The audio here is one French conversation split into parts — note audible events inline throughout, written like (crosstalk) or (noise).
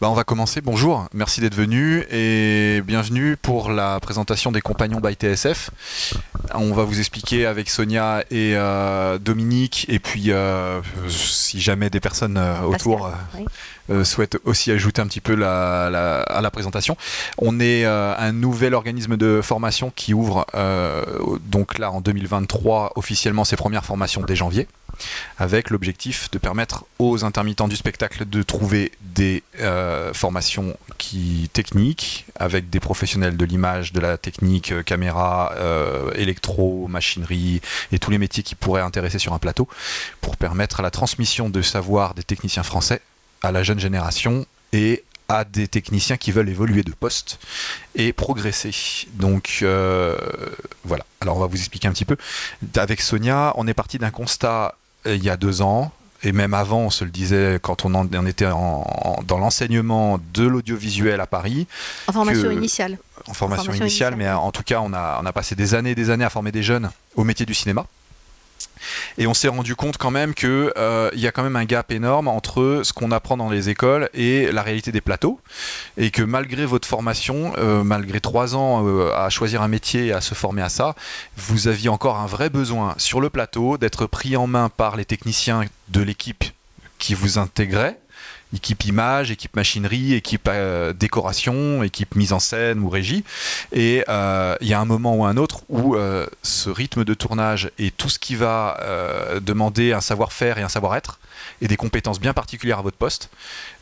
Bah, on va commencer. Bonjour, merci d'être venu et bienvenue pour la présentation des compagnons by TSF. On va vous expliquer avec Sonia et euh, Dominique et puis euh, si jamais des personnes euh, autour oui. souhaitent aussi ajouter un petit peu la- la- à la présentation. On est un nouvel organisme de formation qui ouvre donc là en 2023 officiellement ses premières formations dès janvier avec l'objectif de permettre aux intermittents du spectacle de trouver des euh, formations qui techniques avec des professionnels de l'image, de la technique, euh, caméra, euh, électro, machinerie et tous les métiers qui pourraient intéresser sur un plateau pour permettre la transmission de savoir des techniciens français à la jeune génération et à des techniciens qui veulent évoluer de poste et progresser. Donc euh, voilà. Alors on va vous expliquer un petit peu. Avec Sonia, on est parti d'un constat euh, il y a deux ans. Et même avant, on se le disait quand on en, on était en- en- dans l'enseignement de l'audiovisuel à Paris, En formation que- initiale. en formation, Formation initiale, initiale. mais euh, en tout cas, on a, on a passé des années et des années à former des jeunes au métier du cinéma. Et on s'est rendu compte quand même qu'il y a quand même un gap énorme entre ce qu'on apprend dans les écoles et la réalité des plateaux. Et que malgré votre formation, euh, malgré trois ans euh, à choisir un métier et à se former à ça, vous aviez encore un vrai besoin sur le plateau d'être pris en main par les techniciens de l'équipe qui vous intégrait équipe image, équipe machinerie, équipe euh, décoration, équipe mise en scène ou régie. Et euh, il y a un moment ou un autre où euh, ce rythme de tournage et tout ce qui va demander un savoir-faire et un savoir-être et des compétences bien particulières à votre poste,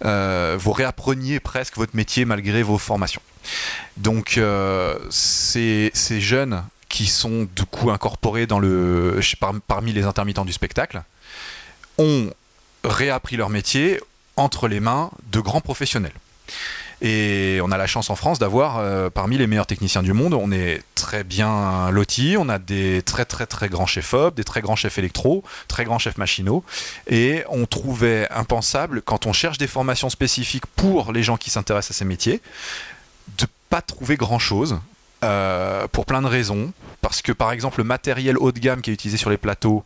vous réappreniez presque votre métier malgré vos formations. Donc ces, jeunes qui sont du coup incorporés dans le, par- parmi les intermittents du spectacle ont réappris leur métier entre les mains de grands professionnels. Et on a la chance en France d'avoir euh, parmi les meilleurs techniciens du monde. On est très bien lotis. On a des très très très grands chefs op, des très grands chefs électro, très grands chefs machinaux. Et on trouvait impensable quand on cherche des formations spécifiques pour les gens qui s'intéressent à ces métiers, de pas trouver grand chose. pour plein de raisons. Parce que par exemple le matériel haut de gamme qui est utilisé sur les plateaux,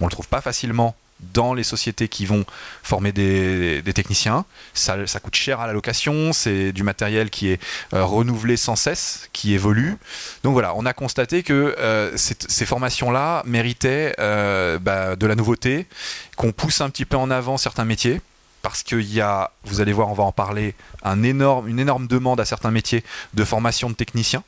on le trouve pas facilement dans les sociétés qui vont former des, techniciens. Ça, coûte cher à la location, c'est du matériel qui est euh, renouvelé sans cesse, qui évolue. Donc voilà, on a constaté que euh, ces formations-là méritaient euh, bah, de la nouveauté, qu'on pousse un petit peu en avant certains métiers. Parce qu'il y a, vous allez voir, on va en parler, une énorme demande à certains métiers de formation de techniciens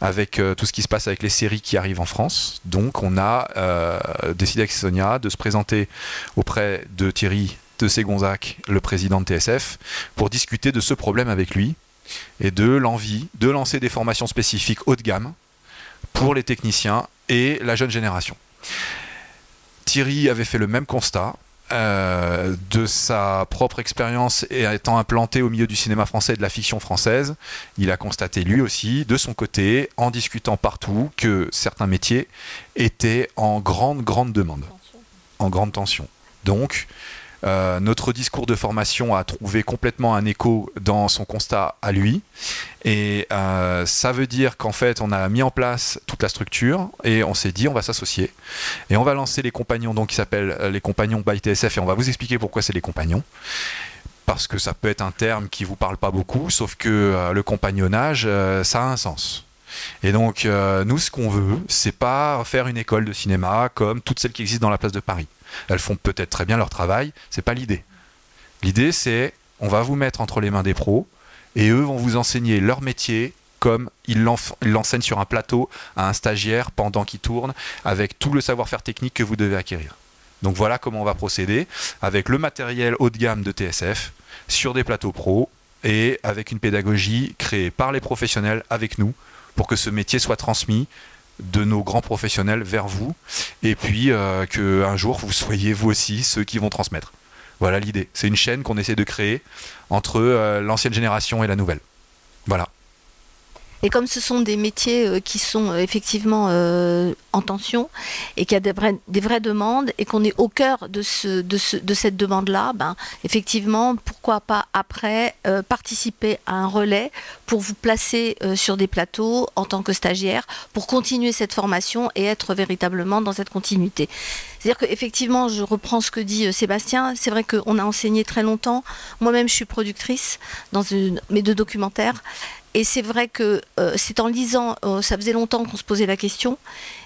avec euh, tout ce qui se passe avec les séries qui arrivent en France. Donc on a euh, décidé avec Sonia de se présenter auprès de Thierry de Ségonzac, le président de TSF, pour discuter de ce problème avec lui et de l'envie de lancer des formations spécifiques haut de gamme pour les techniciens et la jeune génération. Thierry avait fait le même constat. Euh, de sa propre expérience et étant implanté au milieu du cinéma français et de la fiction française, il a constaté lui aussi, de son côté, en discutant partout, que certains métiers étaient en grande, grande demande, en grande tension. Donc, euh, notre discours de formation a trouvé complètement un écho dans son constat à lui. Et euh, ça veut dire qu'en fait, on a mis en place toute la structure et on s'est dit, on va s'associer. Et on va lancer les compagnons, donc qui s'appellent euh, les compagnons by TSF, et on va vous expliquer pourquoi c'est les compagnons parce que ça peut être un terme qui vous parle pas beaucoup, sauf que le compagnonnage, ça a un sens. Et donc, nous, ce qu'on veut, c'est pas faire une école de cinéma comme toutes celles qui existent dans la place de Paris. Elles font peut-être très bien leur travail, c'est pas l'idée. L'idée, c'est on va vous mettre entre les mains des pros et eux vont vous enseigner leur métier comme ils l'enseignent sur un plateau à un stagiaire pendant qu'il tourne, avec tout le savoir-faire technique que vous devez acquérir. Donc voilà comment on va procéder avec le matériel haut de gamme de TSF sur des plateaux pro et avec une pédagogie créée par les professionnels avec nous pour que ce métier soit transmis de nos grands professionnels vers vous et puis euh, que un jour vous soyez vous aussi ceux qui vont transmettre. Voilà l'idée. C'est une chaîne qu'on essaie de créer entre euh, l'ancienne génération et la nouvelle. Voilà. Et comme ce sont des métiers euh, qui sont euh, effectivement euh, en tension et qu'il y a des vraies, des vraies demandes et qu'on est au cœur de, ce, de, ce, de cette demande-là, ben, effectivement, pourquoi pas après participer à un relais pour vous placer sur des plateaux en tant que stagiaire pour continuer cette formation et être véritablement dans cette continuité. C'est-à-dire qu'effectivement, je reprends ce que dit Sébastien, c'est vrai qu'on a enseigné très longtemps. Moi-même, je suis productrice dans mes deux documentaires. Et c'est vrai que euh, c'est en lisant, euh, ça faisait longtemps qu'on se posait la question,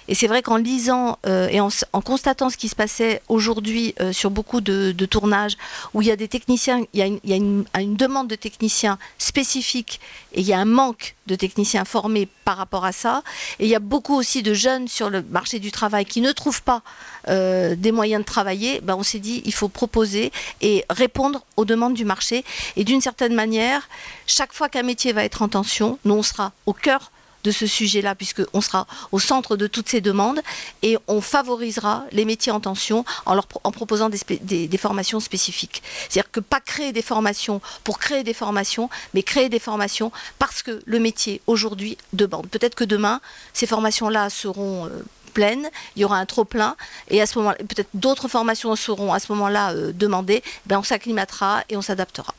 et c'est vrai qu'en lisant euh, et en, constatant ce qui se passait aujourd'hui sur beaucoup de, tournages, où il y a des techniciens, il y a, une, une- une demande de techniciens spécifiques, et il y a un manque de techniciens formés par rapport à ça, et il y a beaucoup aussi de jeunes sur le marché du travail qui ne trouvent pas euh, des moyens de travailler, ben on s'est dit il faut proposer et répondre aux demandes du marché. Et d'une certaine manière, chaque fois qu'un métier va être en tension, nous on sera au cœur de ce sujet-là, puisqu'on sera au centre de toutes ces demandes, et on favorisera les métiers en tension en, leur, proposant des formations spécifiques. C'est-à-dire que pas créer des formations pour créer des formations, mais créer des formations parce que le métier aujourd'hui demande. Peut-être que demain, ces formations-là seront... euh, pleines, il y aura un trop plein et à ce moment peut-être d'autres formations seront à ce moment-là euh, demandées, ben on s'acclimatera et on s'adaptera.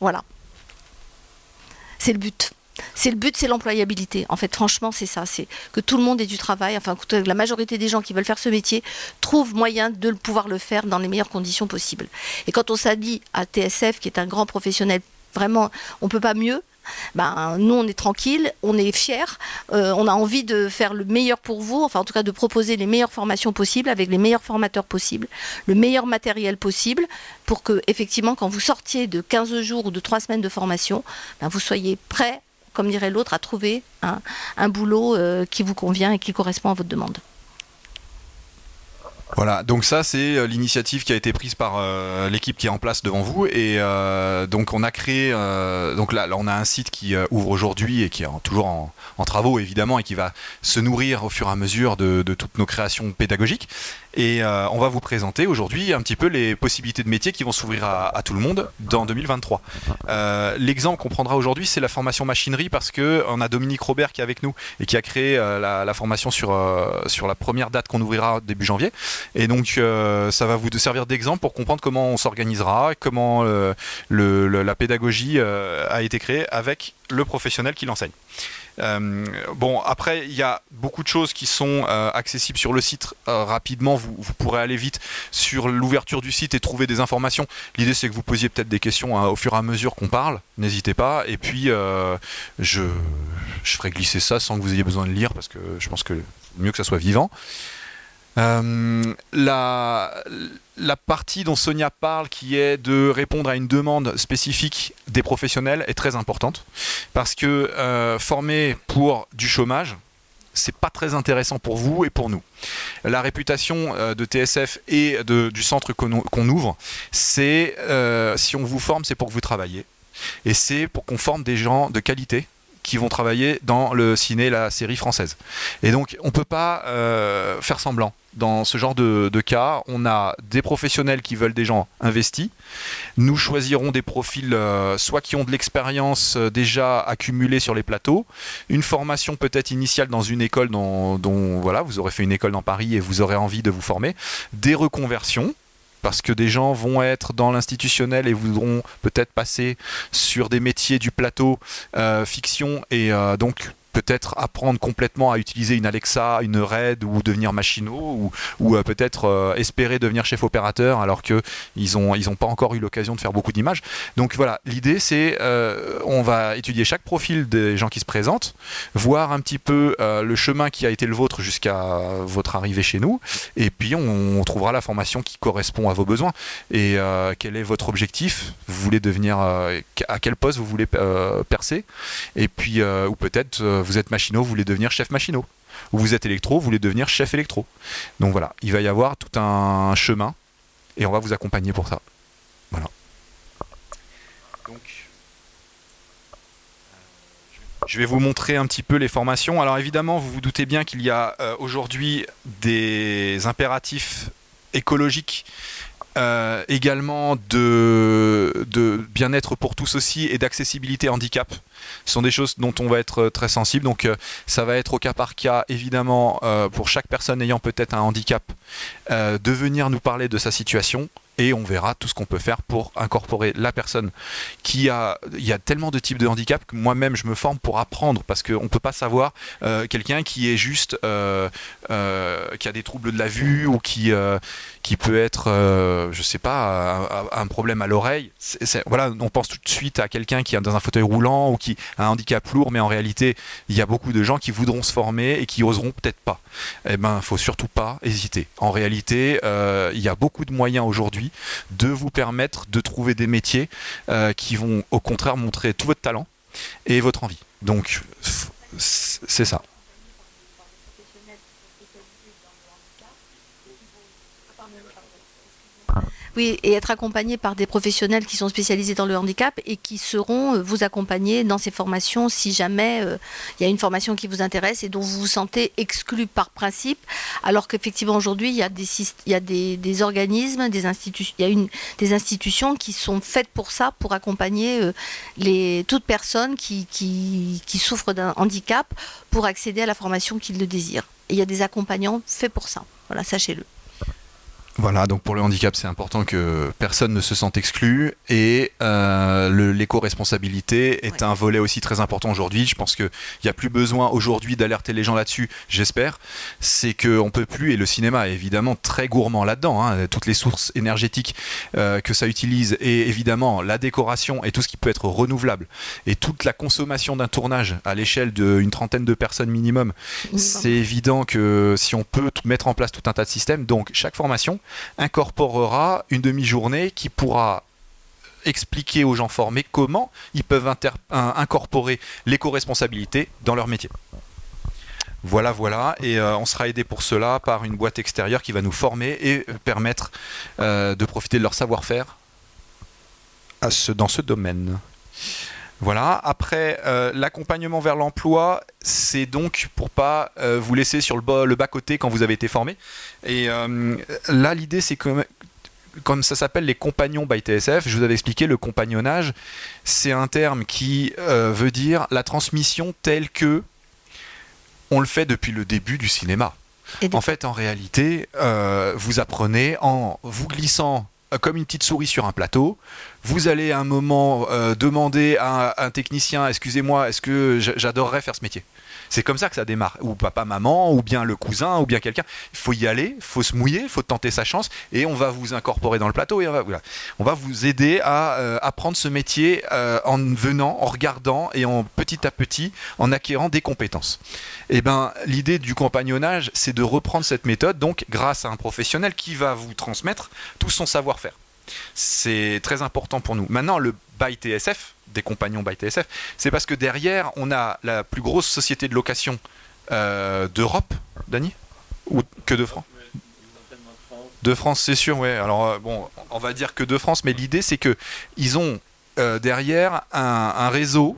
Voilà. C'est le but. C'est le but, c'est l'employabilité. En fait, franchement, c'est ça. C'est que tout le monde ait du travail. Enfin, que la majorité des gens qui veulent faire ce métier trouvent moyen de pouvoir le faire dans les meilleures conditions possibles. Et quand on s'habille à TSF, qui est un grand professionnel, vraiment, on peut pas mieux. Ben, nous, on est tranquille, on est fiers, euh, on a envie de faire le meilleur pour vous, enfin en tout cas de proposer les meilleures formations possibles avec les meilleurs formateurs possibles, le meilleur matériel possible, pour que effectivement, quand vous sortiez de 15 jours ou de 3 semaines de formation, ben, vous soyez prêt, comme dirait l'autre, à trouver un, boulot euh, qui vous convient et qui correspond à votre demande. Voilà, donc ça c'est euh, l'initiative qui a été prise par euh, l'équipe qui est en place devant vous et euh, donc on a créé donc là, on a un site qui ouvre aujourd'hui et qui est toujours en, travaux évidemment et qui va se nourrir au fur et à mesure de toutes nos créations pédagogiques et euh, on va vous présenter aujourd'hui un petit peu les possibilités de métiers qui vont s'ouvrir à, tout le monde dans 2023. Euh, L'exemple qu'on prendra aujourd'hui c'est la formation machinerie parce que on a Dominique Robert qui est avec nous et qui a créé euh, la, formation sur, euh, sur la première date qu'on ouvrira début janvier. Et donc, euh, ça va vous servir d'exemple pour comprendre comment on s'organisera, comment euh, la pédagogie euh, a été créée avec le professionnel qui l'enseigne. Euh, bon, après, il y a beaucoup de choses qui sont euh, accessibles sur le site euh, rapidement. Vous, pourrez aller vite sur l'ouverture du site et trouver des informations. L'idée, c'est que vous posiez peut-être des questions hein, au fur et à mesure qu'on parle. N'hésitez pas. Et puis, je, je ferai glisser ça sans que vous ayez besoin de lire parce que je pense que mieux que ça soit vivant. Euh, la, partie dont Sonia parle, qui est de répondre à une demande spécifique des professionnels, est très importante parce que euh, former pour du chômage, c'est pas très intéressant pour vous et pour nous. La réputation euh, de TSF et de- du centre qu'on ouvre, c'est si on vous forme, c'est pour que vous travaillez. Et c'est pour qu'on forme des gens de qualité qui vont travailler dans le ciné, la série française. Et donc, on ne peut pas faire semblant. Dans ce genre de, cas, on a des professionnels qui veulent des gens investis. Nous choisirons des profils euh, soit qui ont de l'expérience euh, déjà accumulée sur les plateaux, une formation peut-être initiale dans une école dont, voilà, vous aurez fait une école dans Paris et vous aurez envie de vous former, des reconversions parce que des gens vont être dans l'institutionnel et voudront peut-être passer sur des métiers du plateau euh, fiction et donc peut-être apprendre complètement à utiliser une Alexa, une RAID ou devenir machinot ou, ou euh, peut-être euh, espérer devenir chef opérateur alors que ils ont ils ont pas encore eu l'occasion de faire beaucoup d'images. Donc voilà, l'idée c'est euh, on va étudier chaque profil des gens qui se présentent, voir un petit peu le chemin qui a été le vôtre jusqu'à votre arrivée chez nous et puis on, on trouvera la formation qui correspond à vos besoins. Et quel est votre objectif? Vous voulez devenir à quel poste vous voulez percer? Et puis ou peut-être vous êtes machinot, vous voulez devenir chef machinot. Ou vous êtes électro, vous voulez devenir chef électro. Donc voilà, il va y avoir tout un chemin et on va vous accompagner pour ça. Voilà. Donc, je vais vous montrer un petit peu les formations. Alors évidemment, vous vous doutez bien qu'il y a euh, aujourd'hui des impératifs écologiques euh, également de, bien-être pour tous aussi et d'accessibilité handicap. Ce sont des choses dont on va être très sensible. Donc euh, ça va être au cas par cas, évidemment, euh, pour chaque personne ayant peut-être un handicap, de venir nous parler de sa situation et on verra tout ce qu'on peut faire pour incorporer la personne qui a il y a tellement de types de handicap que moi-même je me forme pour apprendre parce qu'on ne peut pas savoir quelqu'un qui est juste qui a des troubles de la vue ou qui qui peut être je sais pas un, problème à l'oreille voilà on pense tout de suite à quelqu'un qui est dans un fauteuil roulant ou qui a un handicap lourd mais en réalité il y a beaucoup de gens qui voudront se former et qui oseront peut-être pas eh ben faut surtout pas hésiter en réalité il y a beaucoup de moyens aujourd'hui de vous permettre de trouver des métiers euh, qui vont au contraire montrer tout votre talent et votre envie. Donc c'est ça. Oui, et être accompagné par des professionnels qui sont spécialisés dans le handicap et qui seront euh, vous accompagner dans ces formations si jamais euh, il y a une formation qui vous intéresse et dont vous vous sentez exclu par principe, alors qu'effectivement aujourd'hui il y a des, organismes, des institutions, qui sont faites pour ça, pour accompagner euh, les, toute personne qui, qui, qui souffre d'un handicap pour accéder à la formation qu'il le désire. Et il y a des accompagnants faits pour ça. Voilà, sachez-le. Voilà, donc pour le handicap, c'est important que personne ne se sente exclu. Et euh, l'éco-responsabilité est un volet aussi très important aujourd'hui. Je pense qu'il n'y a plus besoin aujourd'hui d'alerter les gens là-dessus, j'espère. C'est qu'on ne peut plus, et le cinéma est évidemment très gourmand là-dedans, hein, toutes les sources énergétiques euh, que ça utilise et évidemment la décoration et tout ce qui peut être renouvelable et toute la consommation d'un tournage à l'échelle d'une trentaine de personnes minimum, c'est évident que si on peut mettre en place tout un tas de systèmes, donc chaque formation, incorporera une demi-journée qui pourra expliquer aux gens formés comment ils peuvent incorporer l'éco-responsabilité dans leur métier. Voilà, voilà, et euh, on sera aidé pour cela par une boîte extérieure qui va nous former et permettre euh, de profiter de leur savoir-faire dans ce domaine. Voilà. Après, euh, l'accompagnement vers l'emploi, c'est donc pour pas euh, vous laisser sur le bas, le bas côté quand vous avez été formé. Et euh, là, l'idée, c'est que comme ça s'appelle les compagnons by TSF, je vous avais expliqué, le compagnonnage, c'est un terme qui veut dire la transmission telle que on le fait depuis le début du cinéma. En fait, en réalité, vous apprenez en vous glissant comme une petite souris sur un plateau. Vous allez à un moment euh, demander à un, technicien, excusez-moi, est-ce que j'adorerais faire ce métier? C'est comme ça que ça démarre. Ou papa, maman, ou bien le cousin, ou bien quelqu'un. Il faut y aller, il faut se mouiller, il faut tenter sa chance, et on va vous incorporer dans le plateau, et on va, on va vous aider à euh, apprendre ce métier euh, en venant, en regardant, et en petit à petit, en acquérant des compétences. Et eh ben, l'idée du compagnonnage, c'est de reprendre cette méthode, donc grâce à un professionnel qui va vous transmettre tout son savoir-faire. C'est très important pour nous. Maintenant, le by TSF, des compagnons by TSF, c'est parce que derrière, on a la plus grosse société de location euh, d'Europe, Dany? Ou que de France de France, c'est sûr, ouais. Alors euh, bon, on va dire que de France, mais l'idée c'est que ils ont euh, derrière un, réseau,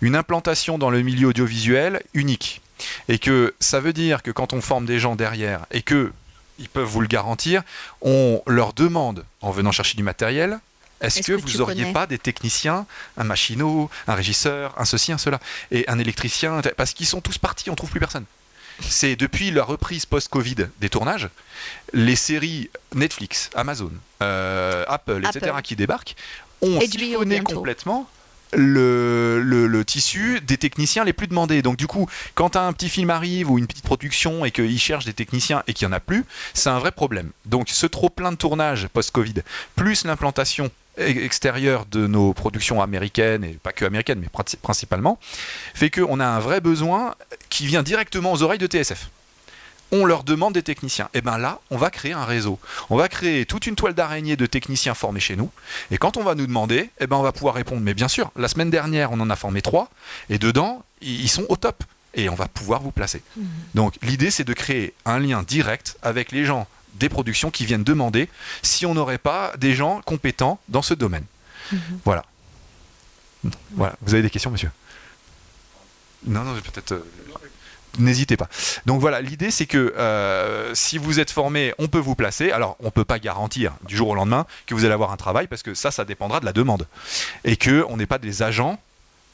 une implantation dans le milieu audiovisuel unique, et que ça veut dire que quand on forme des gens derrière et que ils peuvent vous le garantir, on leur demande, en venant chercher du matériel, est-ce que, vous n'auriez pas des techniciens, un machinot, un régisseur, un ceci, un cela, et un électricien Parce qu'ils sont tous partis, on trouve plus personne. C'est depuis la reprise post-Covid des tournages, les séries Netflix, Amazon, euh, Apple, etc., qui débarquent, ont siphonné complètement le, tissu des techniciens les plus demandés. Donc du coup, quand un petit film arrive ou une petite production et qu'ils cherchent des techniciens et qu'il n'y en a plus, c'est un vrai problème. Donc ce trop plein de tournage post-Covid, plus l'implantation extérieure de nos productions américaines, et pas que américaines, mais principalement, fait qu'on a un vrai besoin qui vient directement aux oreilles de TSF on leur demande des techniciens. Et eh bien là, on va créer un réseau. On va créer toute une toile d'araignée de techniciens formés chez nous. Et quand on va nous demander, eh ben on va pouvoir répondre. Mais bien sûr, la semaine dernière, on en a formé trois. Et dedans, ils sont au top. Et on va pouvoir vous placer. Mmh. Donc l'idée, c'est de créer un lien direct avec les gens des productions qui viennent demander si on n'aurait pas des gens compétents dans ce domaine. Mmh. Voilà. Voilà. Vous avez des questions, monsieur? Non, non, peut-être. Euh, n'hésitez pas. Donc voilà, l'idée c'est que euh, si vous êtes formé, on peut vous placer. Alors on peut pas garantir du jour au lendemain que vous allez avoir un travail parce que ça, ça dépendra de la demande et que on n'est pas des agents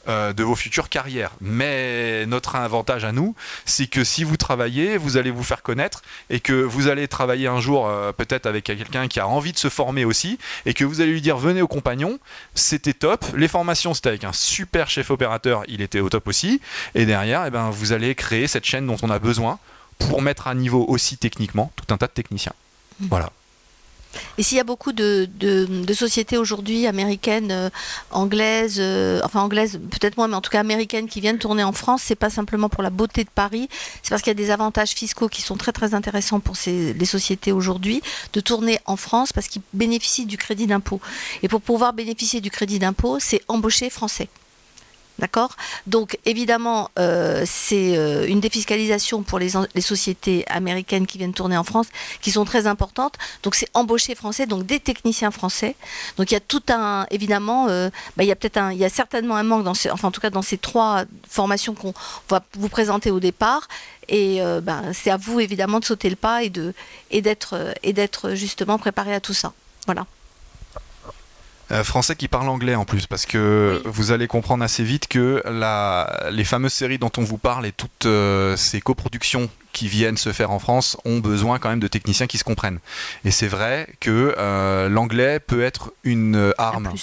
euh, de vos futures carrières. Mais notre avantage à nous, c'est que si vous travaillez, vous allez vous faire connaître et que vous allez travailler un jour euh, peut-être avec quelqu'un qui a envie de se former aussi et que vous allez lui dire venez au compagnon, c'était top. Les formations, c'était avec un super chef opérateur, il était au top aussi. Et derrière, eh ben, vous allez créer cette chaîne dont on a besoin pour mettre à niveau aussi techniquement tout un tas de techniciens. Mmh. Voilà. Et s'il y a beaucoup de, sociétés aujourd'hui américaines, euh, anglaises, euh, enfin anglaises peut-être moins, mais en tout cas américaines qui viennent tourner en France, c'est pas simplement pour la beauté de Paris, c'est parce qu'il y a des avantages fiscaux qui sont très très intéressants pour les sociétés aujourd'hui de tourner en France parce qu'ils bénéficient du crédit d'impôt. Et pour pouvoir bénéficier du crédit d'impôt, c'est embaucher français. D'accord? Donc évidemment, euh, c'est euh, une défiscalisation pour les, sociétés américaines qui viennent tourner en France qui sont très importantes. Donc c'est embaucher français, donc des techniciens français. Donc il y a tout un, évidemment, euh, bah, il y a peut-être un, il y a certainement un manque dans ces, enfin en tout cas dans ces trois formations qu'on va vous présenter au départ. Et bah, c'est à vous évidemment de sauter le pas et de et d'être et d'être justement préparé à tout ça. Voilà. Euh, français qui parle anglais en plus, parce que vous allez comprendre assez vite que la, les fameuses séries dont on vous parle et toutes euh, ces coproductions qui viennent se faire en France ont besoin quand même de techniciens qui se comprennent. Et c'est vrai que euh, l'anglais peut être une arme.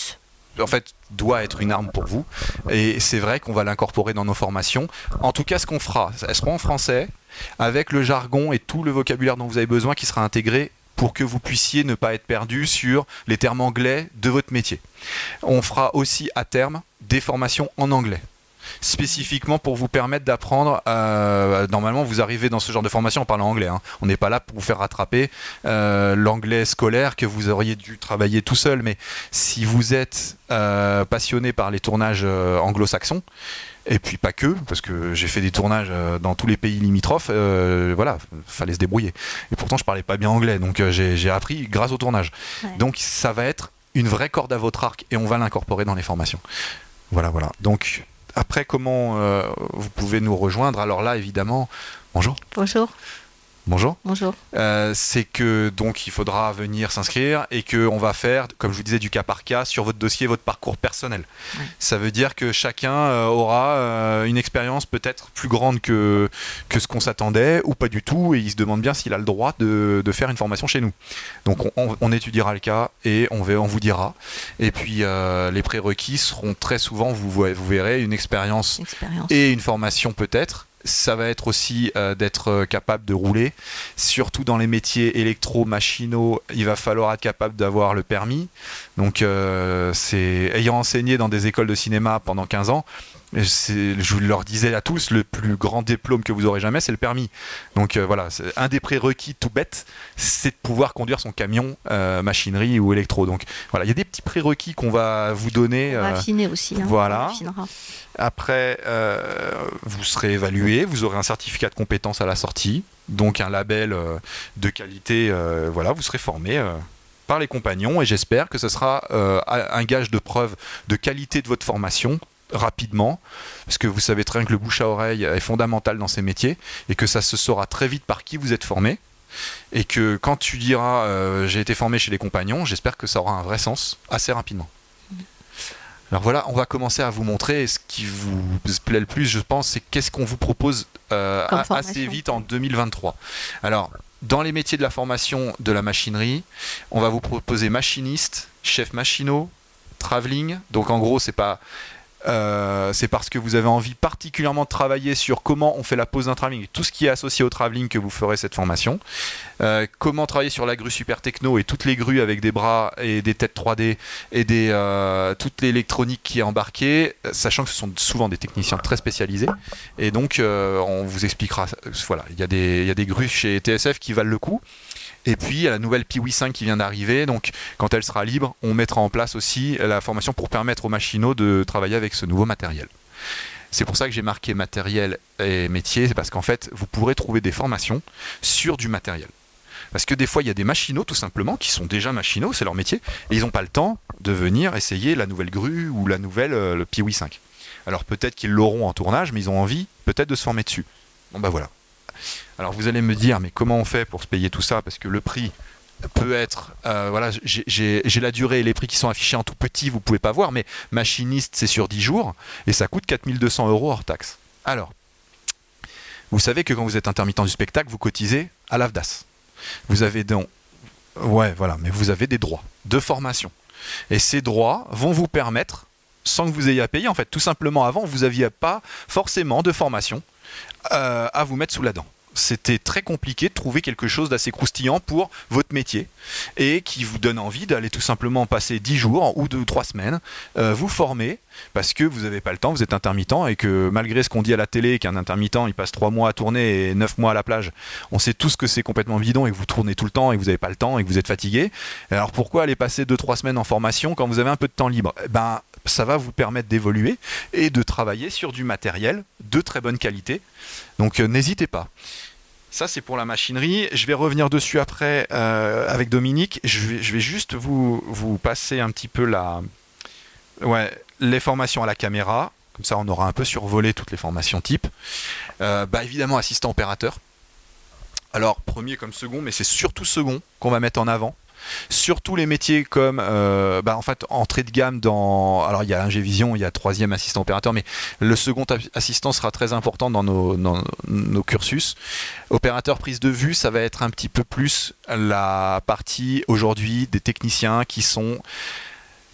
En fait, doit être une arme pour vous. Et c'est vrai qu'on va l'incorporer dans nos formations. En tout cas, ce qu'on fera, elles seront en français, avec le jargon et tout le vocabulaire dont vous avez besoin qui sera intégré pour que vous puissiez ne pas être perdu sur les termes anglais de votre métier. On fera aussi à terme des formations en anglais spécifiquement pour vous permettre d'apprendre. Euh, normalement, vous arrivez dans ce genre de formation en parlant anglais. Hein. On n'est pas là pour vous faire rattraper euh, l'anglais scolaire que vous auriez dû travailler tout seul. Mais si vous êtes euh, passionné par les tournages anglo-saxons, et puis pas que, parce que j'ai fait des tournages euh, dans tous les pays limitrophes, euh, voilà, fallait se débrouiller. Et pourtant je parlais pas bien anglais, donc euh, j'ai appris grâce au tournage. Donc ça va être une vraie corde à votre arc et on va l'incorporer dans les formations. Voilà, voilà. Donc après, comment vous pouvez nous rejoindre? Alors là, évidemment, bonjour. Bonjour. Bonjour. Bonjour. Euh, c'est que donc il faudra venir s'inscrire et que on va faire, comme je vous disais, du cas par cas sur votre dossier, votre parcours personnel. Ça veut dire que chacun euh, aura euh, une expérience peut-être plus grande que, que ce qu'on s'attendait ou pas du tout et il se demande bien s'il a le droit de, de, faire une formation chez nous. Donc on, étudiera le cas et on, on vous dira. Et puis les prérequis seront très souvent, vous, vous verrez, une expérience et une formation peut-être ça va être aussi euh, d'être euh, capable de rouler. Surtout dans les métiers électro-machinaux, il va falloir être capable d'avoir le permis. Donc, euh, c'est ayant enseigné dans des écoles de cinéma pendant 15 ans, je leur disais à tous, le plus grand diplôme que vous aurez jamais, c'est le permis. Donc voilà, un des prérequis tout bête, c'est de pouvoir conduire son camion, machinerie ou électro. Donc voilà, il y a des petits prérequis qu'on va vous donner. On va affiner aussi. Hein, voilà. Après, euh, vous serez évalué, vous aurez un certificat de compétence à la sortie, donc un label euh, de qualité. Euh, voilà, vous serez formé par les compagnons et j'espère que ce sera un gage de preuve de qualité de votre formation rapidement, parce que vous savez très bien que le bouche à oreille est fondamental dans ces métiers et que ça se saura très vite par qui vous êtes formé. Et que quand tu diras j'ai été formé chez les compagnons, j'espère que ça aura un vrai sens assez rapidement. Alors voilà, on va commencer à vous montrer ce qui vous plaît le plus, je pense, c'est qu'est-ce qu'on vous propose euh, assez vite en 2023. Alors, dans les métiers de la formation de la machinerie, on va vous proposer machiniste, chef machinot, travelling. Donc en gros, c'est pas euh, c'est parce que vous avez envie particulièrement de travailler sur comment on fait la pose d'un travelling et tout ce qui est associé au travelling que vous ferez cette formation. Euh, comment travailler sur la grue super techno et toutes les grues avec des bras et des têtes 3D et euh, toute l'électronique qui est embarquée, sachant que ce sont souvent des techniciens très spécialisés. Et donc, on vous expliquera. Voilà, il y, y a des grues chez TSF qui valent le coup. Et puis, il la nouvelle Piwi 5 qui vient d'arriver. Donc, quand elle sera libre, on mettra en place aussi la formation pour permettre aux machinaux de travailler avec ce nouveau matériel. C'est pour ça que j'ai marqué matériel et métier, c'est parce qu'en fait, vous pourrez trouver des formations sur du matériel. Parce que des fois, il y a des machinaux, tout simplement, qui sont déjà machinaux, c'est leur métier, et ils n'ont pas le temps de venir essayer la nouvelle grue ou la nouvelle euh, Piwi 5. Alors peut-être qu'ils l'auront en tournage, mais ils ont envie peut-être de se former dessus. Bon bah voilà. Alors vous allez me dire, mais comment on fait pour se payer tout ça? Parce que le prix peut être, euh, voilà, j'ai la durée et les prix qui sont affichés en tout petit, vous pouvez pas voir, mais machiniste c'est sur 10 jours et ça coûte 4200 euros hors taxe. Alors, vous savez que quand vous êtes intermittent du spectacle, vous cotisez à l'AFDAS. Vous avez donc, ouais, voilà, mais vous avez des droits de formation. Et ces droits vont vous permettre, sans que vous ayez à payer, en fait, tout simplement avant, vous n'aviez pas forcément de formation euh, à vous mettre sous la dent c'était très compliqué de trouver quelque chose d'assez croustillant pour votre métier et qui vous donne envie d'aller tout simplement passer 10 jours ou 2 3 semaines, euh, vous former parce que vous n'avez pas le temps, vous êtes intermittent et que malgré ce qu'on dit à la télé qu'un intermittent il passe 3 mois à tourner et 9 mois à la plage, on sait tous que c'est complètement bidon et que vous tournez tout le temps et que vous n'avez pas le temps et que vous êtes fatigué. Alors pourquoi aller passer 2-3 semaines en formation quand vous avez un peu de temps libre? Eh Ben ça va vous permettre d'évoluer et de travailler sur du matériel de très bonne qualité. Donc euh, n'hésitez pas. Ça, c'est pour la machinerie. Je vais revenir dessus après euh, avec Dominique. Je vais, juste vous, vous, passer un petit peu la, ouais, les formations à la caméra. Comme ça, on aura un peu survolé toutes les formations type. Euh, bah, évidemment, assistant opérateur. Alors, premier comme second, mais c'est surtout second qu'on va mettre en avant. Surtout les métiers comme, euh, bah, en fait, entrée de gamme dans. Alors, il y a Ingévision, il y a troisième assistant opérateur, mais le second assistant sera très important dans nos, cursus. Opérateur prise de vue, ça va être un petit peu plus la partie aujourd'hui des techniciens qui sont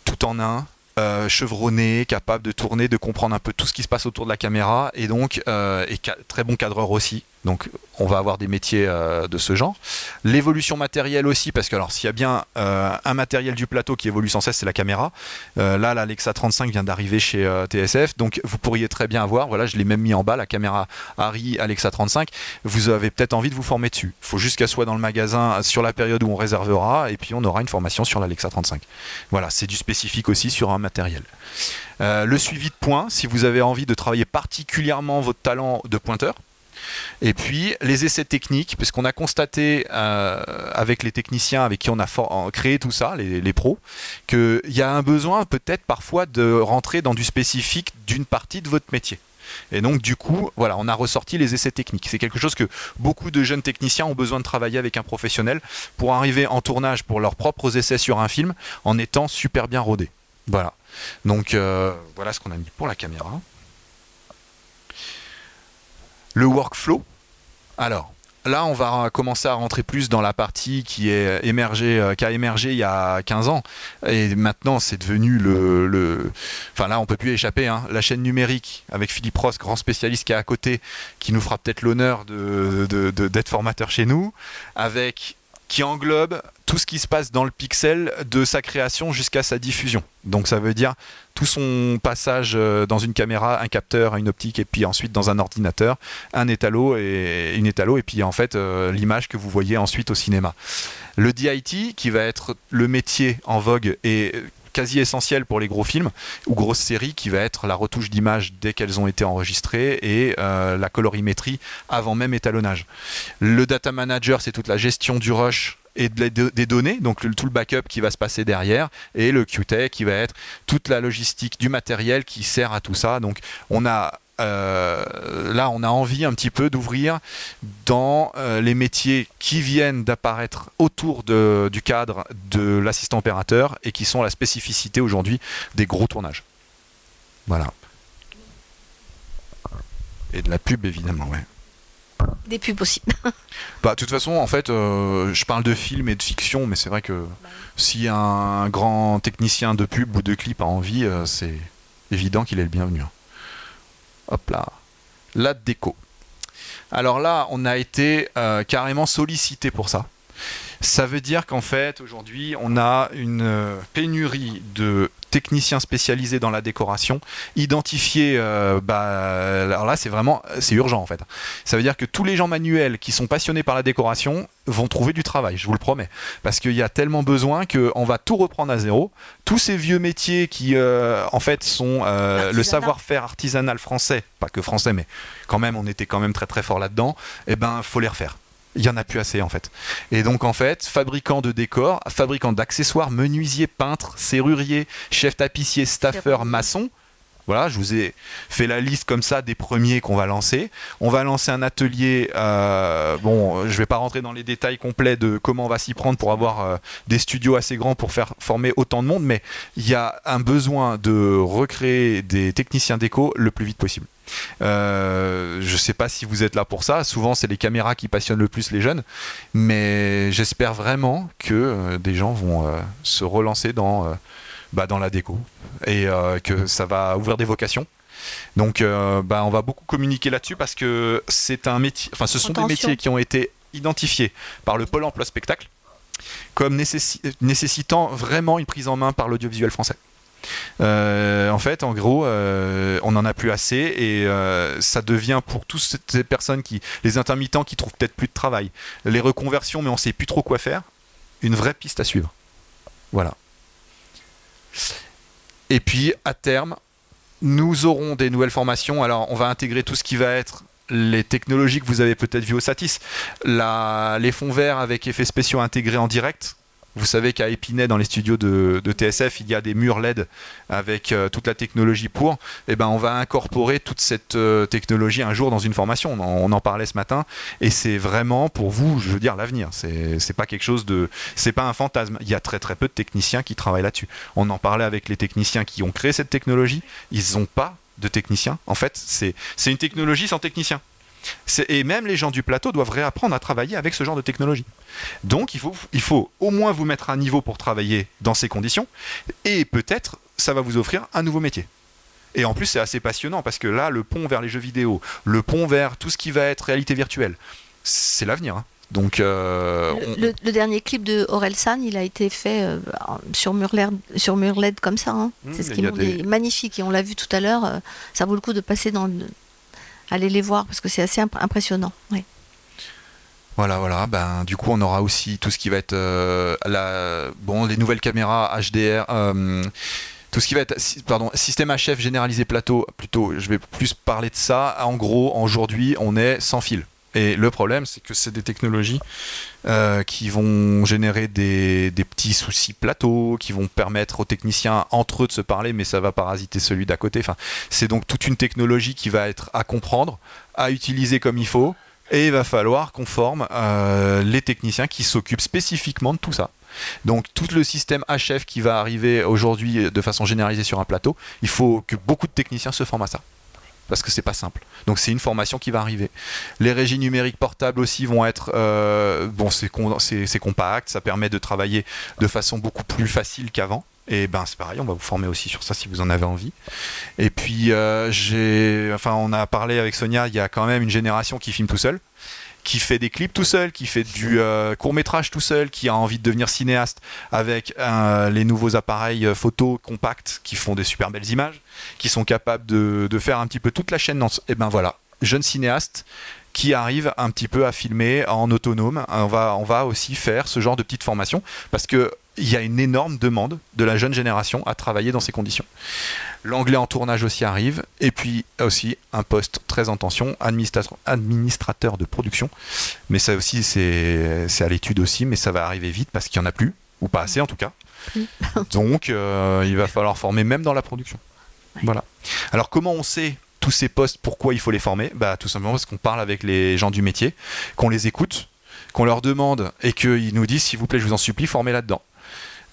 tout en un, euh, chevronné, capable de tourner, de comprendre un peu tout ce qui se passe autour de la caméra, et donc euh, et très bon cadreur aussi. Donc on va avoir des métiers euh, de ce genre. L'évolution matérielle aussi, parce que alors s'il y a bien un matériel du plateau qui évolue sans cesse, c'est la caméra. là, l'Alexa 35 vient d'arriver chez TSF, donc vous pourriez très bien avoir, voilà, je l'ai même mis en bas, la caméra Harry Alexa 35. Vous avez peut-être envie de vous former dessus. Il faut juste qu'elle soit dans le magasin sur la période où on réservera, et puis on aura une formation sur l'Alexa 35. Voilà, c'est du spécifique aussi sur un matériel. Euh, le suivi de points, si vous avez envie de travailler particulièrement votre talent de pointeur. Et puis les essais techniques, parce qu'on a constaté euh, avec les techniciens avec qui on a créé tout ça, les, pros, qu'il y a un besoin peut-être parfois de rentrer dans du spécifique d'une partie de votre métier. Et donc, du coup, voilà, on a ressorti les essais techniques. C'est quelque chose que beaucoup de jeunes techniciens ont besoin de travailler avec un professionnel pour arriver en tournage pour leurs propres essais sur un film en étant super bien rodés. Voilà. Donc euh, voilà ce qu'on a mis pour la caméra. Le workflow. Alors, là, on va commencer à rentrer plus dans la partie qui est émergée, euh, qui a émergé il y a 15 ans. Et maintenant, c'est devenu le, Enfin, là, on peut plus échapper. Hein. La chaîne numérique avec Philippe Ross, grand spécialiste qui est à côté, qui nous fera peut-être l'honneur d'être formateur chez nous, avec qui englobe tout ce qui se passe dans le pixel de sa création jusqu'à sa diffusion. Donc ça veut dire tout son passage euh, dans une caméra, un capteur, une optique et puis ensuite dans un ordinateur, un étalo et une étalo et puis en fait euh, l'image que vous voyez ensuite au cinéma. Le DIT qui va être le métier en vogue et quasi essentiel pour les gros films ou grosses séries qui va être la retouche d'image dès qu'elles ont été enregistrées et euh, la colorimétrie avant même étalonnage. Le data manager, c'est toute la gestion du rush et des données, donc tout le backup qui va se passer derrière, et le QT qui va être toute la logistique du matériel qui sert à tout ça. Donc on a euh, là, on a envie un petit peu d'ouvrir dans euh, les métiers qui viennent d'apparaître autour du cadre de l'assistant opérateur et qui sont la spécificité aujourd'hui des gros tournages. Voilà. Et de la pub, évidemment, ouais. Des pubs aussi. (laughs) bah, de toute façon, en fait, euh, je parle de film et de fiction, mais c'est vrai que si un grand technicien de pub ou de clip a envie, c'est évident qu'il est le bienvenu. Hein. Hop là. La déco. Alors là, on a été euh, carrément sollicité pour ça. Ça veut dire qu'en fait, aujourd'hui, on a une euh, pénurie de techniciens spécialisés dans la décoration, identifiés. Euh, bah, alors là, c'est vraiment, c'est urgent en fait. Ça veut dire que tous les gens manuels qui sont passionnés par la décoration vont trouver du travail, je vous le promets, parce qu'il y a tellement besoin qu'on va tout reprendre à zéro. Tous ces vieux métiers qui, euh, en fait, sont le savoir-faire artisanal français, pas que français, mais quand même, on était quand même très très fort là-dedans. Et eh ben, faut les refaire il y en a plus assez en fait. Et donc en fait, fabricant de décors, fabricant d'accessoires, menuisier, peintre, serrurier, chef tapissier, staffeur, maçon, Voilà, je vous ai fait la liste comme ça des premiers qu'on va lancer. On va lancer un atelier. Euh, bon, je ne vais pas rentrer dans les détails complets de comment on va s'y prendre pour avoir euh, des studios assez grands pour faire former autant de monde, mais il y a un besoin de recréer des techniciens d'éco le plus vite possible. Euh, je ne sais pas si vous êtes là pour ça. Souvent, c'est les caméras qui passionnent le plus les jeunes. Mais j'espère vraiment que des gens vont se relancer dans bah, dans la déco et euh, que ça va ouvrir des vocations. Donc, euh, bah, on va beaucoup communiquer là-dessus parce que c'est un métier. Enfin, ce sont des métiers qui ont été identifiés par le pôle emploi spectacle comme nécessitant vraiment une prise en main par l'audiovisuel français. Euh, en fait, en gros, on n'en a plus assez et ça devient pour toutes ces personnes qui, les intermittents qui trouvent peut-être plus de travail, les reconversions, mais on sait plus trop quoi faire, une vraie piste à suivre. Voilà. Et puis, à terme, nous aurons des nouvelles formations. Alors, on va intégrer tout ce qui va être les technologies que vous avez peut-être vues au Satis, les fonds verts avec effets spéciaux intégrés en direct, vous savez qu'à Épinay, dans les studios de, TSF, il y a des murs LED avec euh, toute la technologie pour. Et eh ben, on va incorporer toute cette euh, technologie un jour dans une formation. On en, parlait ce matin, et c'est vraiment pour vous, je veux dire, l'avenir. C'est pas quelque chose de, c'est pas un fantasme. Il y a très très peu de techniciens qui travaillent là-dessus. On en parlait avec les techniciens qui ont créé cette technologie. Ils n'ont pas de techniciens. En fait, c'est une technologie sans technicien. Et même les gens du plateau doivent réapprendre à travailler avec ce genre de technologie. Donc il faut, il faut au moins vous mettre à niveau pour travailler dans ces conditions, et peut-être ça va vous offrir un nouveau métier. Et en plus, c'est assez passionnant parce que là, le pont vers les jeux vidéo, le pont vers tout ce qui va être réalité virtuelle, c'est l'avenir. Hein. Donc, euh, le, dernier clip de Orelsan, il a été fait euh, sur, mur LED, sur mur LED comme ça. Hein. Mmh, c'est ce qui est magnifique et on l'a vu tout à l'heure. Euh, ça vaut le coup de passer dans, allez les voir parce que c'est assez impressionnant. Voilà, voilà. Ben, du coup, on aura aussi tout ce qui va être euh, la, bon, les nouvelles caméras HDR. Euh, tout ce qui va être pardon, système HF généralisé plateau, plutôt, je vais plus parler de ça. En gros, aujourd'hui, on est sans fil. Et le problème, c'est que c'est des technologies euh, qui vont générer des, petits soucis plateaux, qui vont permettre aux techniciens entre eux de se parler, mais ça va parasiter celui d'à côté. Enfin, c'est donc toute une technologie qui va être à comprendre, à utiliser comme il faut, et il va falloir qu'on forme euh, les techniciens qui s'occupent spécifiquement de tout ça. Donc tout le système HF qui va arriver aujourd'hui de façon généralisée sur un plateau, il faut que beaucoup de techniciens se forment à ça parce que c'est pas simple. Donc c'est une formation qui va arriver. Les régies numériques portables aussi vont être euh, bon, c'est compact, ça permet de travailler de façon beaucoup plus facile qu'avant. Et ben c'est pareil, on va vous former aussi sur ça si vous en avez envie. Et puis euh, j'ai, enfin on a parlé avec Sonia, il y a quand même une génération qui filme tout seul qui fait des clips tout seul, qui fait du euh, court métrage tout seul, qui a envie de devenir cinéaste avec euh, les nouveaux appareils euh, photo compacts qui font des super belles images, qui sont capables de, faire un petit peu toute la chaîne. Et eh ben voilà, jeune cinéaste qui arrive un petit peu à filmer en autonome. On va, on va aussi faire ce genre de petite formation parce que il y a une énorme demande de la jeune génération à travailler dans ces conditions. L'anglais en tournage aussi arrive, et puis aussi un poste très en tension, administrateur, de production. Mais ça aussi, c'est à l'étude aussi, mais ça va arriver vite parce qu'il n'y en a plus, ou pas assez en tout cas. (laughs) Donc, euh, il va falloir former même dans la production. Voilà. Alors, comment on sait tous ces postes, pourquoi il faut les former? Bah, Tout simplement parce qu'on parle avec les gens du métier, qu'on les écoute, qu'on leur demande et qu'ils nous disent, s'il vous plaît, je vous en supplie, formez là-dedans.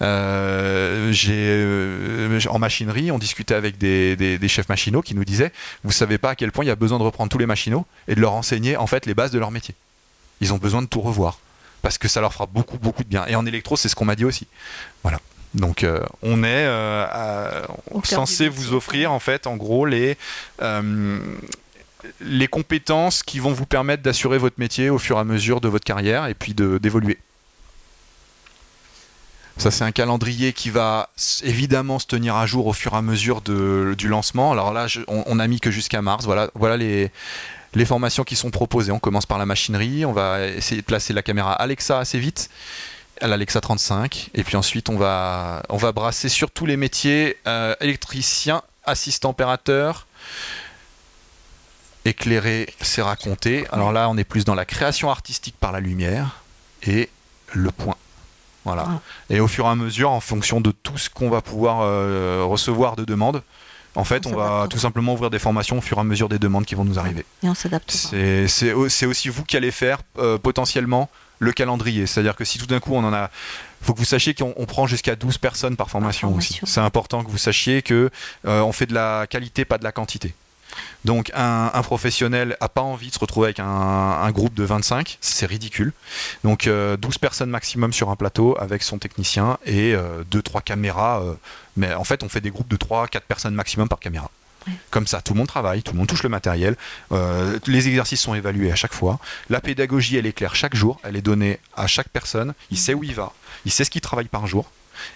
Euh, j'ai euh, en machinerie, on discutait avec des, chefs machinaux qui nous disaient vous savez pas à quel point il y a besoin de reprendre tous les machinaux et de leur enseigner en fait les bases de leur métier. Ils ont besoin de tout revoir parce que ça leur fera beaucoup beaucoup de bien. Et en électro, c'est ce qu'on m'a dit aussi. Voilà. Donc euh, on est censé vous offrir en fait en gros les les compétences qui vont vous permettre d'assurer votre métier au fur et à mesure de votre carrière et puis d'évoluer. Ça, c'est un calendrier qui va évidemment se tenir à jour au fur et à mesure du lancement. Alors là, on, n'a a mis que jusqu'à mars. Voilà, voilà les, formations qui sont proposées. On commence par la machinerie. On va essayer de placer la caméra Alexa assez vite, l'Alexa 35. Et puis ensuite, on va, on va brasser sur tous les métiers euh, électricien, assistant opérateur. Éclairé, c'est raconté. Alors là, on est plus dans la création artistique par la lumière et le point voilà. Ah. Et au fur et à mesure, en fonction de tout ce qu'on va pouvoir euh, recevoir de demandes, En fait, On on, va tout simplement ouvrir des formations au fur et à mesure des demandes qui vont nous arriver. Et on s'adaptera. C'est c'est au- c'est aussi vous qui allez faire euh, potentiellement le calendrier. C'est-à-dire que si tout d'un coup on en a. faut que vous sachiez qu'on on prend jusqu'à 12 personnes par formation, aussi. C'est important que vous sachiez que euh, on fait de la qualité, pas de la quantité. Donc un, un professionnel a pas envie de se retrouver avec un, un groupe de 25, c'est ridicule. Donc euh, 12 personnes maximum sur un plateau avec son technicien et 2-3 caméras. euh, mais en fait on fait des groupes de 3-4 personnes maximum par caméra. Ouais. Comme ça, tout le monde travaille, tout le monde touche le matériel, euh, les exercices sont évalués à chaque fois, la pédagogie elle est claire chaque jour, elle est donnée à chaque personne, il sait où il va, il sait ce qu'il travaille par jour,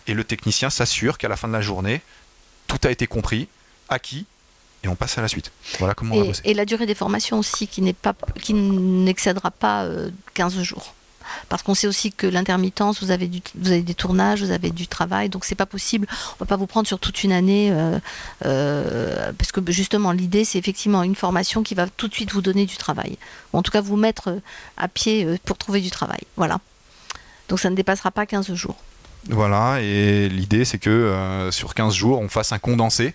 et le technicien s'assure qu'à la fin de la journée, tout a été compris, acquis, et on passe à la suite. Voilà comment on va Et, bosser. et la durée des formations aussi, qui n'est pas, qui n'excédera pas euh, 15 jours. Parce qu'on sait aussi que l'intermittence, vous avez, du, vous avez des tournages, vous avez du travail, donc c'est pas possible. On va pas vous prendre sur toute une année, euh, euh, parce que justement l'idée c'est effectivement une formation qui va tout de suite vous donner du travail, ou en tout cas vous mettre euh, à pied euh, pour trouver du travail. Voilà. Donc ça ne dépassera pas 15 jours. Voilà, et l'idée c'est que euh, sur 15 jours, on fasse un condensé.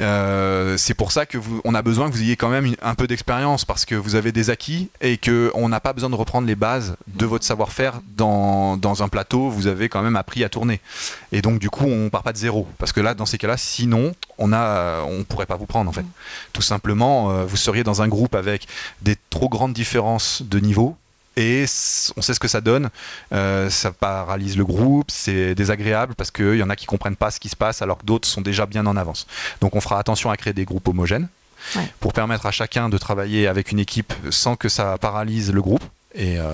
Euh, c'est pour ça que vous, on a besoin que vous ayez quand même un peu d'expérience parce que vous avez des acquis et que on n'a pas besoin de reprendre les bases de votre savoir-faire dans, dans un plateau. Vous avez quand même appris à tourner et donc du coup on part pas de zéro parce que là dans ces cas-là, sinon on a, on pourrait pas vous prendre en fait. Tout simplement, euh, vous seriez dans un groupe avec des trop grandes différences de niveau et on sait ce que ça donne. Euh, ça paralyse le groupe, c'est désagréable parce qu'il y en a qui comprennent pas ce qui se passe alors que d'autres sont déjà bien en avance. Donc on fera attention à créer des groupes homogènes Ouais. pour permettre à chacun de travailler avec une équipe sans que ça paralyse le groupe. Et, euh,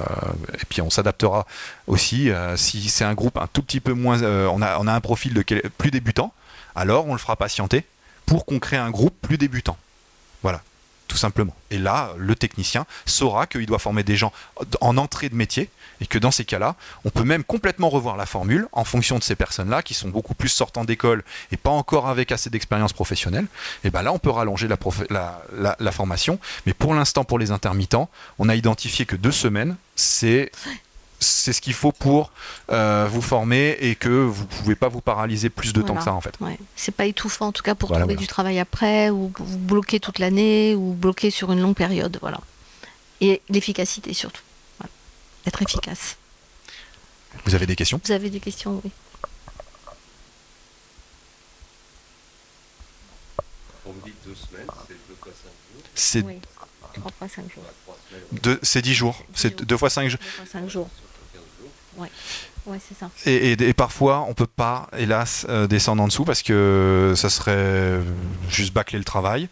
et puis on s'adaptera aussi euh, si c'est un groupe un tout petit peu moins, euh, on, a, on a un profil de quel- plus débutant, alors on le fera patienter pour qu'on crée un groupe plus débutant. Voilà, tout simplement. Et là, le technicien saura qu'il doit former des gens en entrée de métier et que dans ces cas-là, on peut même complètement revoir la formule en fonction de ces personnes-là qui sont beaucoup plus sortant d'école et pas encore avec assez d'expérience professionnelle. Et ben là, on peut rallonger la formation. Mais pour l'instant, pour les intermittents, on a identifié que deux semaines, c'est c'est ce qu'il faut pour euh, vous former et que vous pouvez pas vous paralyser plus de temps que ça en fait. Ouais. C'est pas étouffant en tout cas pour Voilà, trouver voilà. du travail après ou vous bloquer toute l'année ou bloquer sur une longue période. Voilà. Et l'efficacité surtout. Voilà. Être efficace. Vous avez des questions? Vous avez des questions Oui. On me dit deux semaines, c'est deux fois cinq jours. C'est Oui. 3 fois 5 jours. Trois c'est 10 jours. Dix C'est deux fois 5 jours. 2 fois 5 jours. Sur 15 jours. Oui, c'est ça. Et, et- et parfois, on peut pas, hélas, euh, descendre en dessous parce que ça serait juste bâcler le travail.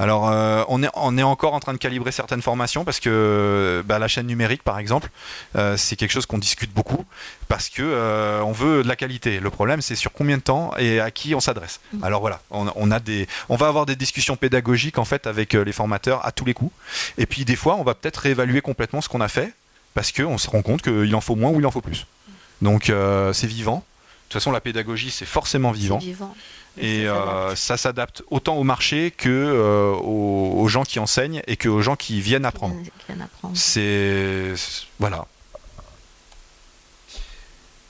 Alors, euh, on, est, on est encore en train de calibrer certaines formations parce que bah, la chaîne numérique, par exemple, euh, c'est quelque chose qu'on discute beaucoup parce que euh, on veut de la qualité. Le problème, c'est sur combien de temps et à qui on s'adresse. Mm. Alors voilà, on, on a des, on va avoir des discussions pédagogiques en fait avec les formateurs à tous les coups. Et puis des fois, on va peut-être réévaluer complètement ce qu'on a fait parce qu'on se rend compte qu'il en faut moins ou il en faut plus. Donc euh, c'est vivant. De toute façon, la pédagogie, c'est forcément vivant. Et ça euh, s'adapte. ça s'adapte autant au marché que euh, aux, aux gens qui enseignent et que aux gens qui viennent apprendre. Apprendre. C'est voilà.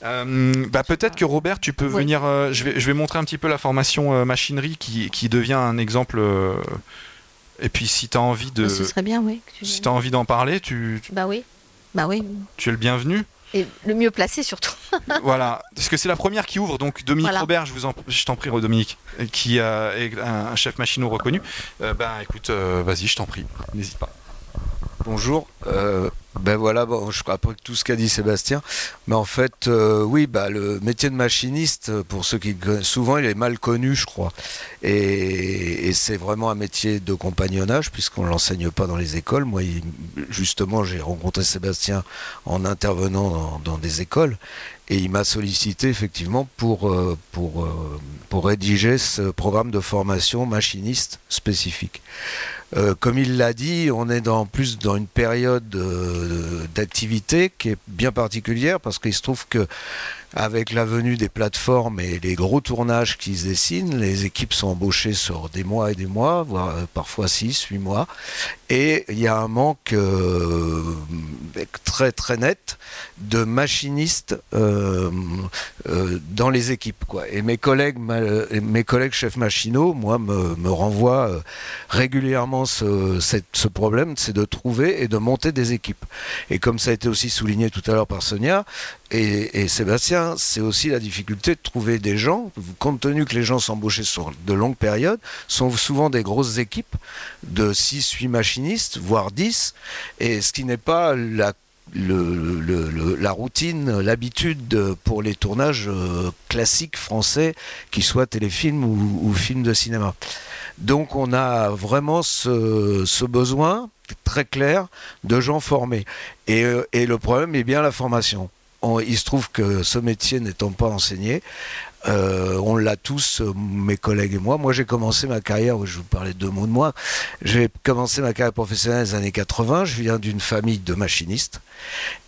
Euh, bah, peut-être que Robert, tu peux Oui. venir. euh, je, vais, je vais montrer un petit peu la formation euh, machinerie qui, qui devient un exemple. et puis si tu as envie de, Ce serait bien, oui. que tu si viennes. t'as envie d'en parler, tu, tu- Bah oui. Bah oui. tu es le bienvenu. Et le mieux placé surtout. (laughs) voilà, parce que c'est la première qui ouvre. Donc Dominique Voilà. Robert, je vous en, je t'en prie, Dominique, qui euh, est un, chef machinot reconnu. Euh, ben écoute, euh, vas-y, je t'en prie, n'hésite pas. Bonjour. Ben voilà, bon, je que tout ce qu'a dit Sébastien, mais en fait, euh, oui, bah, le métier de machiniste, pour ceux qui connaissent, souvent, il est mal connu, je crois. Et, c'est vraiment un métier de compagnonnage, puisqu'on ne l'enseigne pas dans les écoles. Moi, justement, j'ai rencontré Sébastien en intervenant dans, des écoles, et il m'a sollicité effectivement pour, euh, euh, pour rédiger ce programme de formation machiniste spécifique. Euh, comme il l'a dit, on est en plus dans une période euh, d'activité qui est bien particulière parce qu'il se trouve que avec la venue des plateformes et les gros tournages qui se dessinent, les équipes sont embauchées sur des mois et des mois, voire euh, parfois 6, 8 mois. Et il y a un manque très très net de machinistes dans les équipes. Et mes collègues, mes collègues chefs machinaux, moi, me, renvoient régulièrement ce, problème, c'est de trouver et de monter des équipes. Et comme ça a été aussi souligné tout à l'heure par Sonia, et, Sébastien, c'est aussi la difficulté de trouver des gens, compte tenu que les gens s'embauchaient sur de longues périodes, sont souvent des grosses équipes de 6, 8 machinistes, voire 10, et ce qui n'est pas la la routine, l'habitude pour les tournages euh, classiques français, qu'ils soient téléfilms ou, films de cinéma. Donc on a vraiment ce, besoin très clair de gens formés. Et, euh, le problème est bien la formation il se trouve que ce métier n'étant pas enseigné, euh, on l'a tous, euh, mes collègues et moi. Moi, j'ai commencé ma carrière, je vous parlais deux mots de moi, j'ai commencé ma carrière professionnelle dans les années 80. Je viens d'une famille de machinistes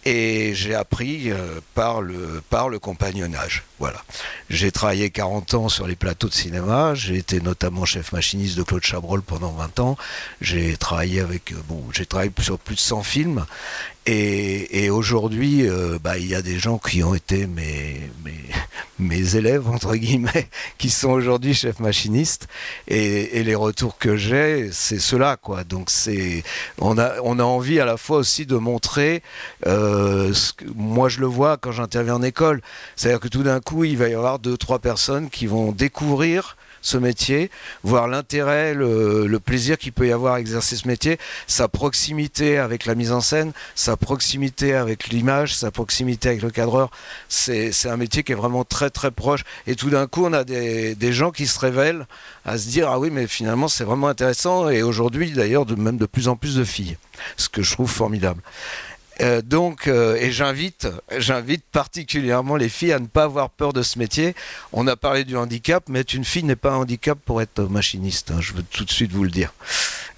et j'ai appris euh, par, le, compagnonnage. Voilà. J'ai travaillé 40 ans sur les plateaux de cinéma. J'ai été notamment chef machiniste de Claude Chabrol pendant 20 ans. J'ai travaillé avec, bon, j'ai travaillé sur plus de 100 films et, aujourd'hui, bah, il y a des gens qui ont été mes, mes, (laughs) élèves entre guillemets, (laughs) qui sont aujourd'hui chefs machinistes. Et, les retours que j'ai, c'est cela, quoi. Donc c'est, on a, on a envie à la fois aussi de montrer, euh, moi je le vois quand j'interviens en école, c'est-à-dire que tout d'un coup, il va y avoir deux, trois personnes qui vont découvrir ce métier, voir l'intérêt, le, plaisir qu'il peut y avoir à exercer ce métier, sa proximité avec la mise en scène, sa proximité avec l'image, sa proximité avec le cadreur. C'est un métier qui est vraiment très très proche. Et tout d'un coup, on a des, gens qui se révèlent à se dire ah oui, mais finalement c'est vraiment intéressant. Et aujourd'hui, d'ailleurs, même de plus en plus de filles, ce que je trouve formidable. Euh, donc, euh, et j'invite, j'invite particulièrement les filles à ne pas avoir peur de ce métier. On a parlé du handicap, mais être une fille n'est pas un handicap pour être machiniste. Hein, je veux tout de suite vous le dire.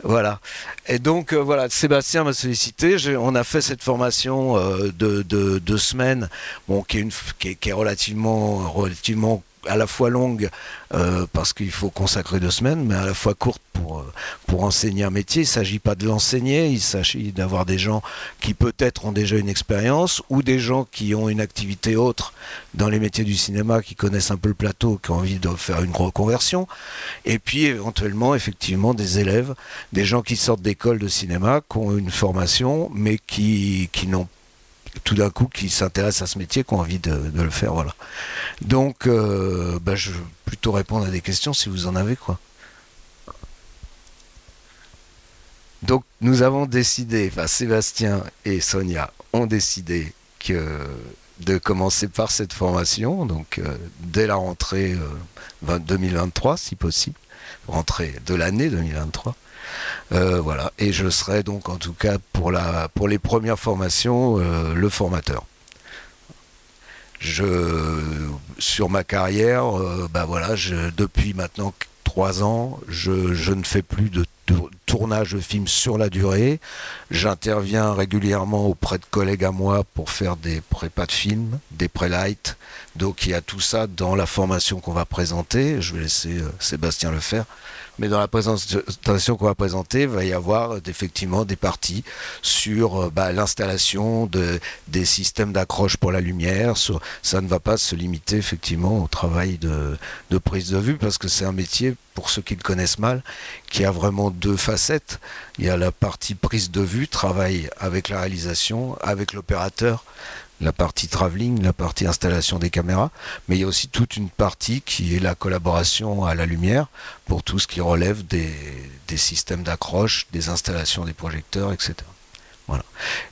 Voilà. Et donc, euh, voilà, Sébastien m'a sollicité. On a fait cette formation de, deux semaines, qui est, qui est relativement, relativement à la fois longue euh, parce qu'il faut consacrer deux semaines, mais à la fois courte pour, euh, pour enseigner un métier. Il ne s'agit pas de l'enseigner, il s'agit d'avoir des gens qui peut-être ont déjà une expérience ou des gens qui ont une activité autre dans les métiers du cinéma, qui connaissent un peu le plateau, qui ont envie de faire une reconversion. Et puis éventuellement, effectivement, des élèves, des gens qui sortent d'école de cinéma, qui ont une formation, mais qui, qui n'ont tout d'un coup qui s'intéressent à ce métier, qui ont envie de, le faire. Donc, euh, bah, je vais plutôt répondre à des questions si vous en avez quoi. Donc, nous avons décidé, enfin, Sébastien et Sonia ont décidé que de commencer par cette formation, donc euh, dès la rentrée 2023, euh, si possible, rentrée de l'année 2023. Euh, voilà. Et je serai donc en tout cas pour, la, pour les premières formations euh, le formateur. Je, sur ma carrière, euh, bah voilà, depuis maintenant trois ans, je, je, ne fais plus de tournage de films sur la durée. J'interviens régulièrement auprès de collègues à moi pour faire des prépas de films, des pré-light. Donc il y a tout ça dans la formation qu'on va présenter. Je vais laisser Sébastien le faire. Mais dans la présentation qu'on va présenter, il va y avoir euh, effectivement des parties sur euh, bah, l'installation de, des systèmes d'accroche pour la lumière. ça ne va pas se limiter effectivement au travail de prise de vue parce que c'est un métier, pour ceux qui le connaissent mal, qui a vraiment deux facettes. Il y a la partie prise de vue, travail avec la réalisation, avec l'opérateur la partie travelling, la partie installation des caméras, mais il y a aussi toute une partie qui est la collaboration à la lumière pour tout ce qui relève des, systèmes d'accroche, des installations des projecteurs, etc.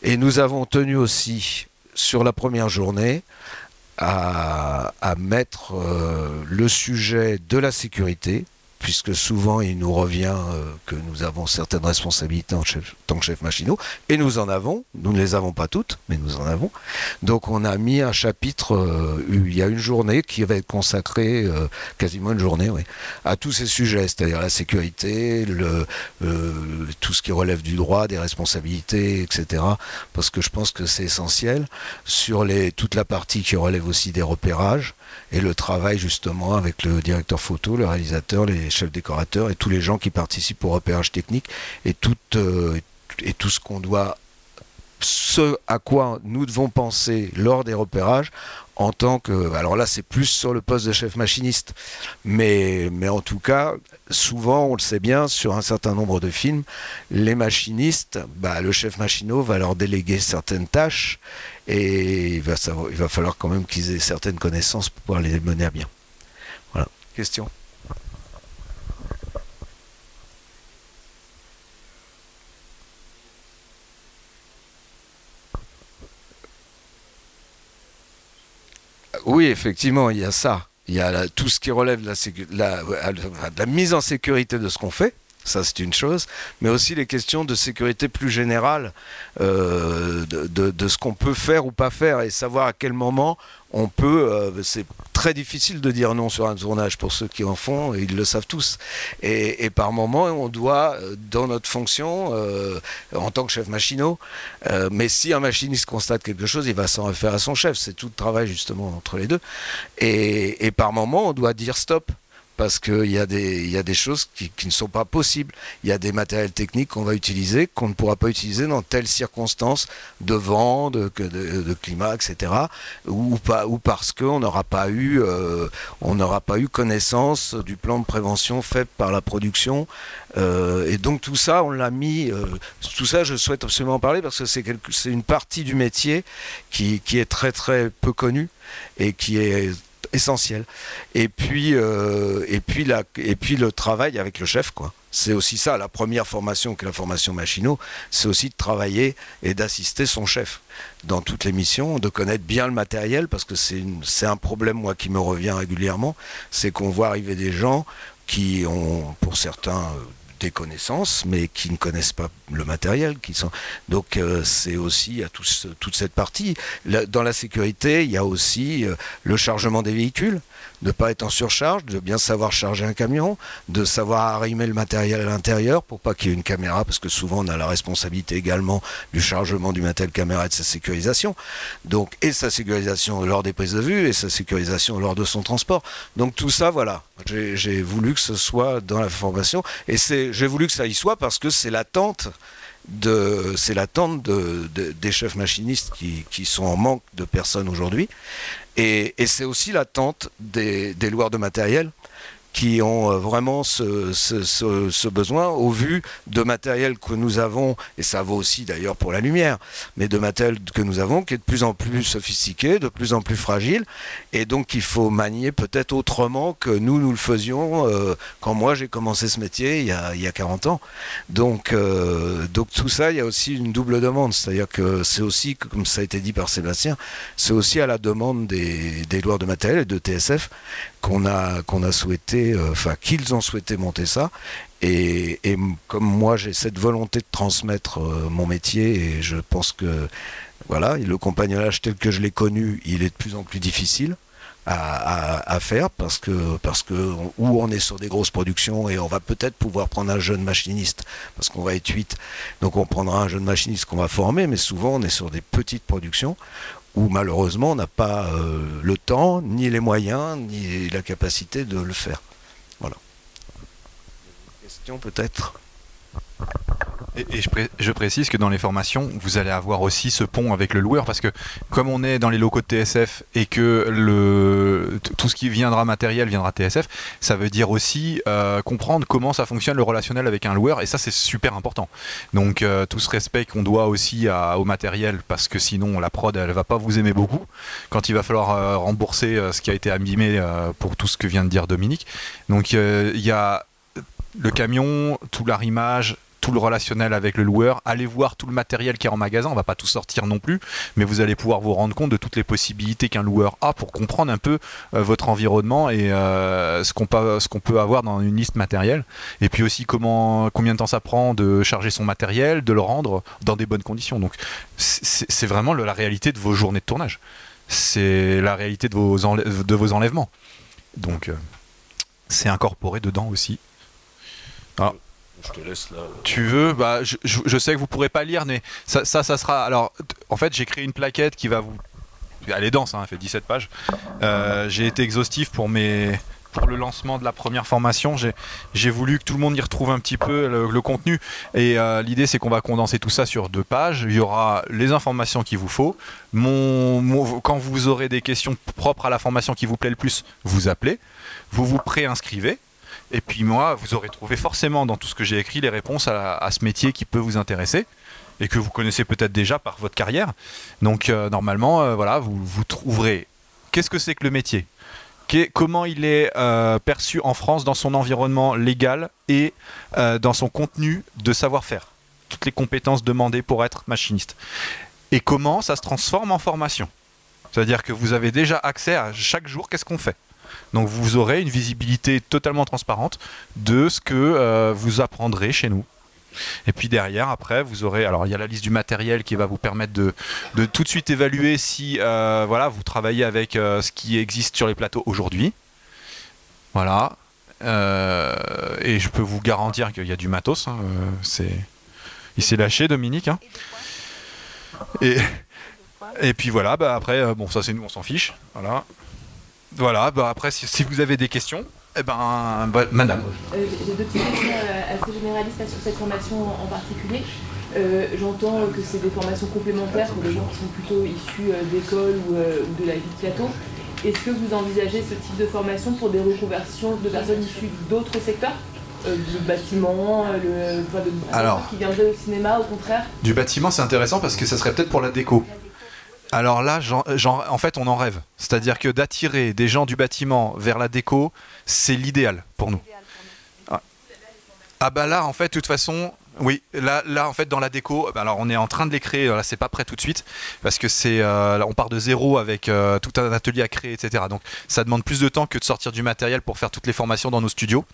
Et nous avons tenu aussi sur la première journée à, mettre euh, le sujet de la sécurité, puisque souvent il nous revient euh, que nous avons certaines responsabilités en, tant que chef machinaux, et nous en avons, nous ne les avons pas toutes, mais nous en avons. Donc on a mis un chapitre, euh, il y a une journée qui va être consacrée, euh, quasiment une journée, à tous ces sujets, c'est-à-dire la sécurité, tout ce qui relève du droit, des responsabilités, etc. Parce que je pense que c'est essentiel sur toute la partie qui relève aussi des repérages et le travail justement avec le directeur photo, le réalisateur, les chefs décorateurs et tous les gens qui participent au repérage technique et tout, euh, et tout ce qu'on doit ce à quoi nous devons penser lors des repérages en tant que alors là c'est plus sur le poste de chef machiniste mais mais en tout cas souvent on le sait bien sur un certain nombre de films les machinistes bah, le chef machinot va leur déléguer certaines tâches et il va, falloir quand même qu'ils aient certaines connaissances pour pouvoir les mener à bien voilà question Oui, effectivement, il y a ça. Il y a tout ce qui relève de la, mise en sécurité de ce qu'on fait. Ça, c'est une chose. Mais aussi les questions de sécurité plus générale, euh, de, ce qu'on peut faire ou pas faire et savoir à quel moment on peut. Euh, c'est très difficile de dire non sur un tournage pour ceux qui en font, ils le savent tous. Et, par moment, on doit, euh, dans notre fonction, en tant que chef machinot, mais si un machiniste constate quelque chose, il va s'en référer à son chef. C'est tout le travail justement entre les deux. Et, et par moment, on doit dire stop parce qu'il y, a des, choses qui, ne sont pas possibles. Il y a des matériels techniques qu'on va utiliser qu'on ne pourra pas utiliser dans telles circonstances de vent, de, climat, etc. Ou, parce qu'on n'aura pas, eu, euh, pas eu connaissance du plan de prévention fait par la production. Euh, et donc tout ça, on l'a mis. Euh, tout ça, je souhaite absolument en parler parce que c'est une partie du métier qui, qui est très très peu connue et qui est essentiel. Et puis, euh, et, puis et puis le travail avec le chef, quoi. C'est aussi ça, la première formation que la formation machinot, c'est aussi de travailler et d'assister son chef dans toutes les missions, de connaître bien le matériel, parce que c'est un problème, moi, qui me revient régulièrement, c'est qu'on voit arriver des gens qui ont, pour certains, des connaissances, mais qui ne connaissent pas le matériel. Qui sont... Donc euh, c'est aussi à toute cette partie. dans la sécurité, il y a aussi euh, le chargement des véhicules de ne pas être en surcharge, de bien savoir charger un camion, de savoir arrimer le matériel à l'intérieur pour pas qu'il y ait une caméra, parce que souvent on a la responsabilité également du chargement du matériel caméra et de sa sécurisation. Donc, et sa sécurisation lors des prises de vue et sa sécurisation lors de son transport. Donc tout ça, voilà, j'ai voulu que ce soit dans la formation et j'ai voulu que ça y soit parce que c'est l'attente c'est l'attente de, des chefs machinistes qui, qui, sont en manque de personnes aujourd'hui. Et, c'est aussi l'attente des, des loueurs de matériel qui ont euh, vraiment ce, besoin au vu de matériel que nous avons, et ça vaut aussi d'ailleurs pour la lumière, mais de matériel que nous avons qui est de plus en plus sophistiqué, de plus en plus fragile, et donc il faut manier peut-être autrement que nous, nous le faisions euh, quand moi j'ai commencé ce métier il y a, il y a 40 ans. Donc, euh, donc tout ça, il y a aussi une double demande, c'est-à-dire que c'est aussi, comme ça a été dit par Sébastien, c'est aussi à la demande des, des de matériel et de TSF qu'on a, qu'on a souhaité, euh, enfin qu'ils ont souhaité monter ça. Et, comme moi j'ai cette volonté de transmettre euh, mon métier, et je pense que voilà, le compagnonnage tel que je l'ai connu, il est de plus en plus difficile. À, faire parce que parce que où on est sur des grosses productions et on va peut-être pouvoir prendre un jeune machiniste parce qu'on va être 8 donc on prendra un jeune machiniste qu'on va former mais souvent on est sur des petites productions où malheureusement on n'a pas euh, le temps, ni les moyens, ni la capacité de le faire. Voilà. Question peut-être? Et, je, précise que dans les formations, vous allez avoir aussi ce pont avec le loueur, parce que comme on est dans les locaux de TSF et que tout ce qui viendra matériel viendra TSF, ça veut dire aussi euh, comprendre comment ça fonctionne le relationnel avec un loueur, et ça c'est super important. Donc euh, tout ce respect qu'on doit aussi au matériel, parce que sinon la prod elle va pas vous aimer beaucoup, quand il va falloir euh, rembourser ce qui a été abîmé pour tout ce que vient de dire Dominique. Donc il y a le camion, tout l'arrimage, tout le relationnel avec le loueur, allez voir tout le matériel qui est en magasin, on va pas tout sortir non plus, mais vous allez pouvoir vous rendre compte de toutes les possibilités qu'un loueur a pour comprendre un peu euh, votre environnement et euh, ce qu'on peut, avoir dans une liste matérielle. Et puis aussi combien de temps ça prend de charger son matériel, de le rendre dans des bonnes conditions. Donc c'est vraiment la réalité de vos journées de tournage. C'est la réalité de vos, enlèvements. Donc c'est incorporé dedans aussi. Alors, je te laisse là. Tu veux bah, je, sais que vous pourrez pas lire, mais ça, ça, ça, sera. Alors, en fait, j'ai créé une plaquette qui va vous. Elle est dense, hein, elle fait 17 pages. Euh, j'ai été exhaustif pour mes. Pour le lancement de la première formation, j'ai voulu que tout le monde y retrouve un petit peu le, contenu. Et euh, l'idée, c'est qu'on va condenser tout ça sur deux pages. Il y aura les informations qu'il vous faut. Mon, quand vous aurez des questions propres à la formation qui vous plaît le plus, vous appelez. Vous vous préinscrivez et puis moi, vous aurez trouvé forcément dans tout ce que j'ai écrit les réponses à, ce métier qui peut vous intéresser et que vous connaissez peut-être déjà par votre carrière. Donc euh, normalement, euh, voilà, vous, trouverez qu'est-ce que c'est que le métier Comment il est euh, perçu en France dans son environnement légal et dans son contenu de savoir-faire Toutes les compétences demandées pour être machiniste. Et comment ça se transforme en formation? C'est-à-dire que vous avez déjà accès à chaque jour qu'est-ce qu'on fait? Donc vous aurez une visibilité totalement transparente de ce que euh, vous apprendrez chez nous. Et puis derrière, après, vous aurez. Alors, il y a la liste du matériel qui va vous permettre de, tout de suite évaluer si euh, voilà, vous travaillez avec euh, ce qui existe sur les plateaux aujourd'hui. Voilà. et je peux vous garantir qu'il y a du matos. Hein, c'est... Il s'est lâché, Dominique. Hein. Et, et puis voilà, bah après, bon, ça c'est nous, on s'en fiche. Voilà. Voilà, bah après, si, vous avez des questions, eh ben, bah, madame. Euh, j'ai deux petites questions euh, assez généralistes sur cette formation en particulier. Euh, j'entends que c'est des formations complémentaires pour les gens qui sont plutôt issus d'école ou, de la vie de plateau. Est-ce que vous envisagez ce type de formation pour des reconversions de personnes issues d'autres secteurs du bâtiment, le, Alors, qui viendraient au cinéma, au contraire? Du bâtiment, c'est intéressant parce que ça serait peut-être pour la déco. Alors là, en fait, on en rêve. C'est-à-dire que d'attirer des gens du bâtiment vers la déco, c'est l'idéal pour nous. Ah. ah bah là, en fait, de toute façon, oui, là, là en fait dans la déco, bah, alors on est en train de les créer. Là, c'est pas prêt tout de suite parce que c'est, euh, on part de zéro avec euh, tout un atelier à créer, etc. Donc ça demande plus de temps que de sortir du matériel pour faire toutes les formations dans nos studios.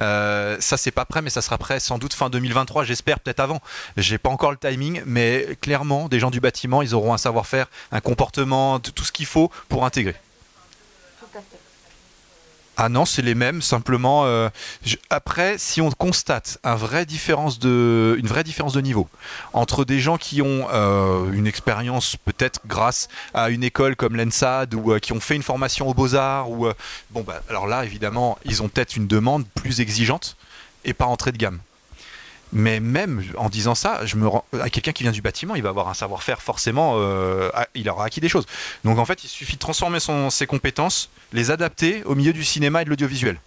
Euh, ça c'est pas prêt, mais ça sera prêt sans doute fin 2023, j'espère peut-être avant. J'ai pas encore le timing, mais clairement, des gens du bâtiment, ils auront un savoir-faire, un comportement, tout ce qu'il faut pour intégrer. Ah non, c'est les mêmes, simplement. Euh, après, si on constate une vraie différence de niveau entre des gens qui ont euh, une expérience peut-être grâce à une école comme l'ENSAD ou euh, qui ont fait une formation aux Beaux-Arts, ou bon, bah, alors là, évidemment, ils ont peut-être une demande plus exigeante et pas entrée de gamme. Mais même en disant ça, rends, à quelqu'un qui vient du bâtiment, il va avoir un savoir-faire forcément, euh, il aura acquis des choses. Donc en fait, il suffit de transformer ses compétences, les adapter au milieu du cinéma et de l'audiovisuel.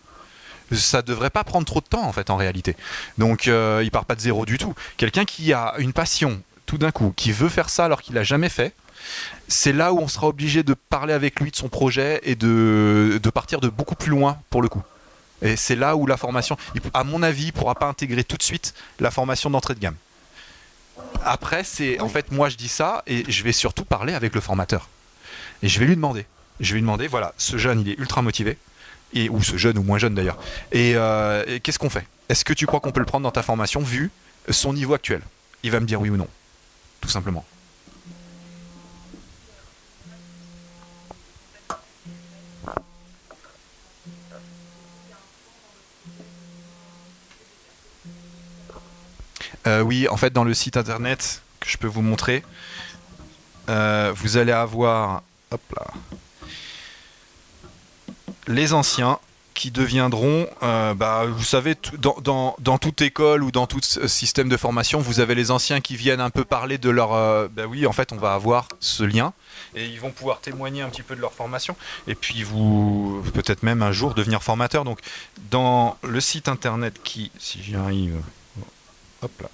Ça devrait pas prendre trop de temps en fait en réalité. Donc euh, il part pas de zéro du tout. Quelqu'un qui a une passion tout d'un coup, qui veut faire ça alors qu'il l'a jamais fait, c'est là où on sera obligé de parler avec lui de son projet et de partir de beaucoup plus loin pour le coup. Et c'est là où la formation, à mon avis, ne pourra pas intégrer tout de suite la formation d'entrée de gamme. Après, c'est en fait, moi je dis ça et je vais surtout parler avec le formateur. Et je vais lui demander. Je vais lui demander, voilà, ce jeune, il est ultra motivé. Ou ce jeune ou moins jeune d'ailleurs. Et, euh, et qu'est-ce qu'on fait? Est-ce que tu crois qu'on peut le prendre dans ta formation vu son niveau actuel? Il va me dire oui ou non. Tout simplement. Euh, oui, en fait, dans le site internet que je peux vous montrer, euh, vous allez avoir hop là, les anciens qui deviendront, euh, bah, vous savez, dans, toute école ou dans tout système de formation, vous avez les anciens qui viennent un peu parler de leur... bah oui, en fait, on va avoir ce lien et ils vont pouvoir témoigner un petit peu de leur formation et puis vous, peut-être même un jour devenir formateur. Donc, dans le site internet qui, si j'y arrive, Hop là.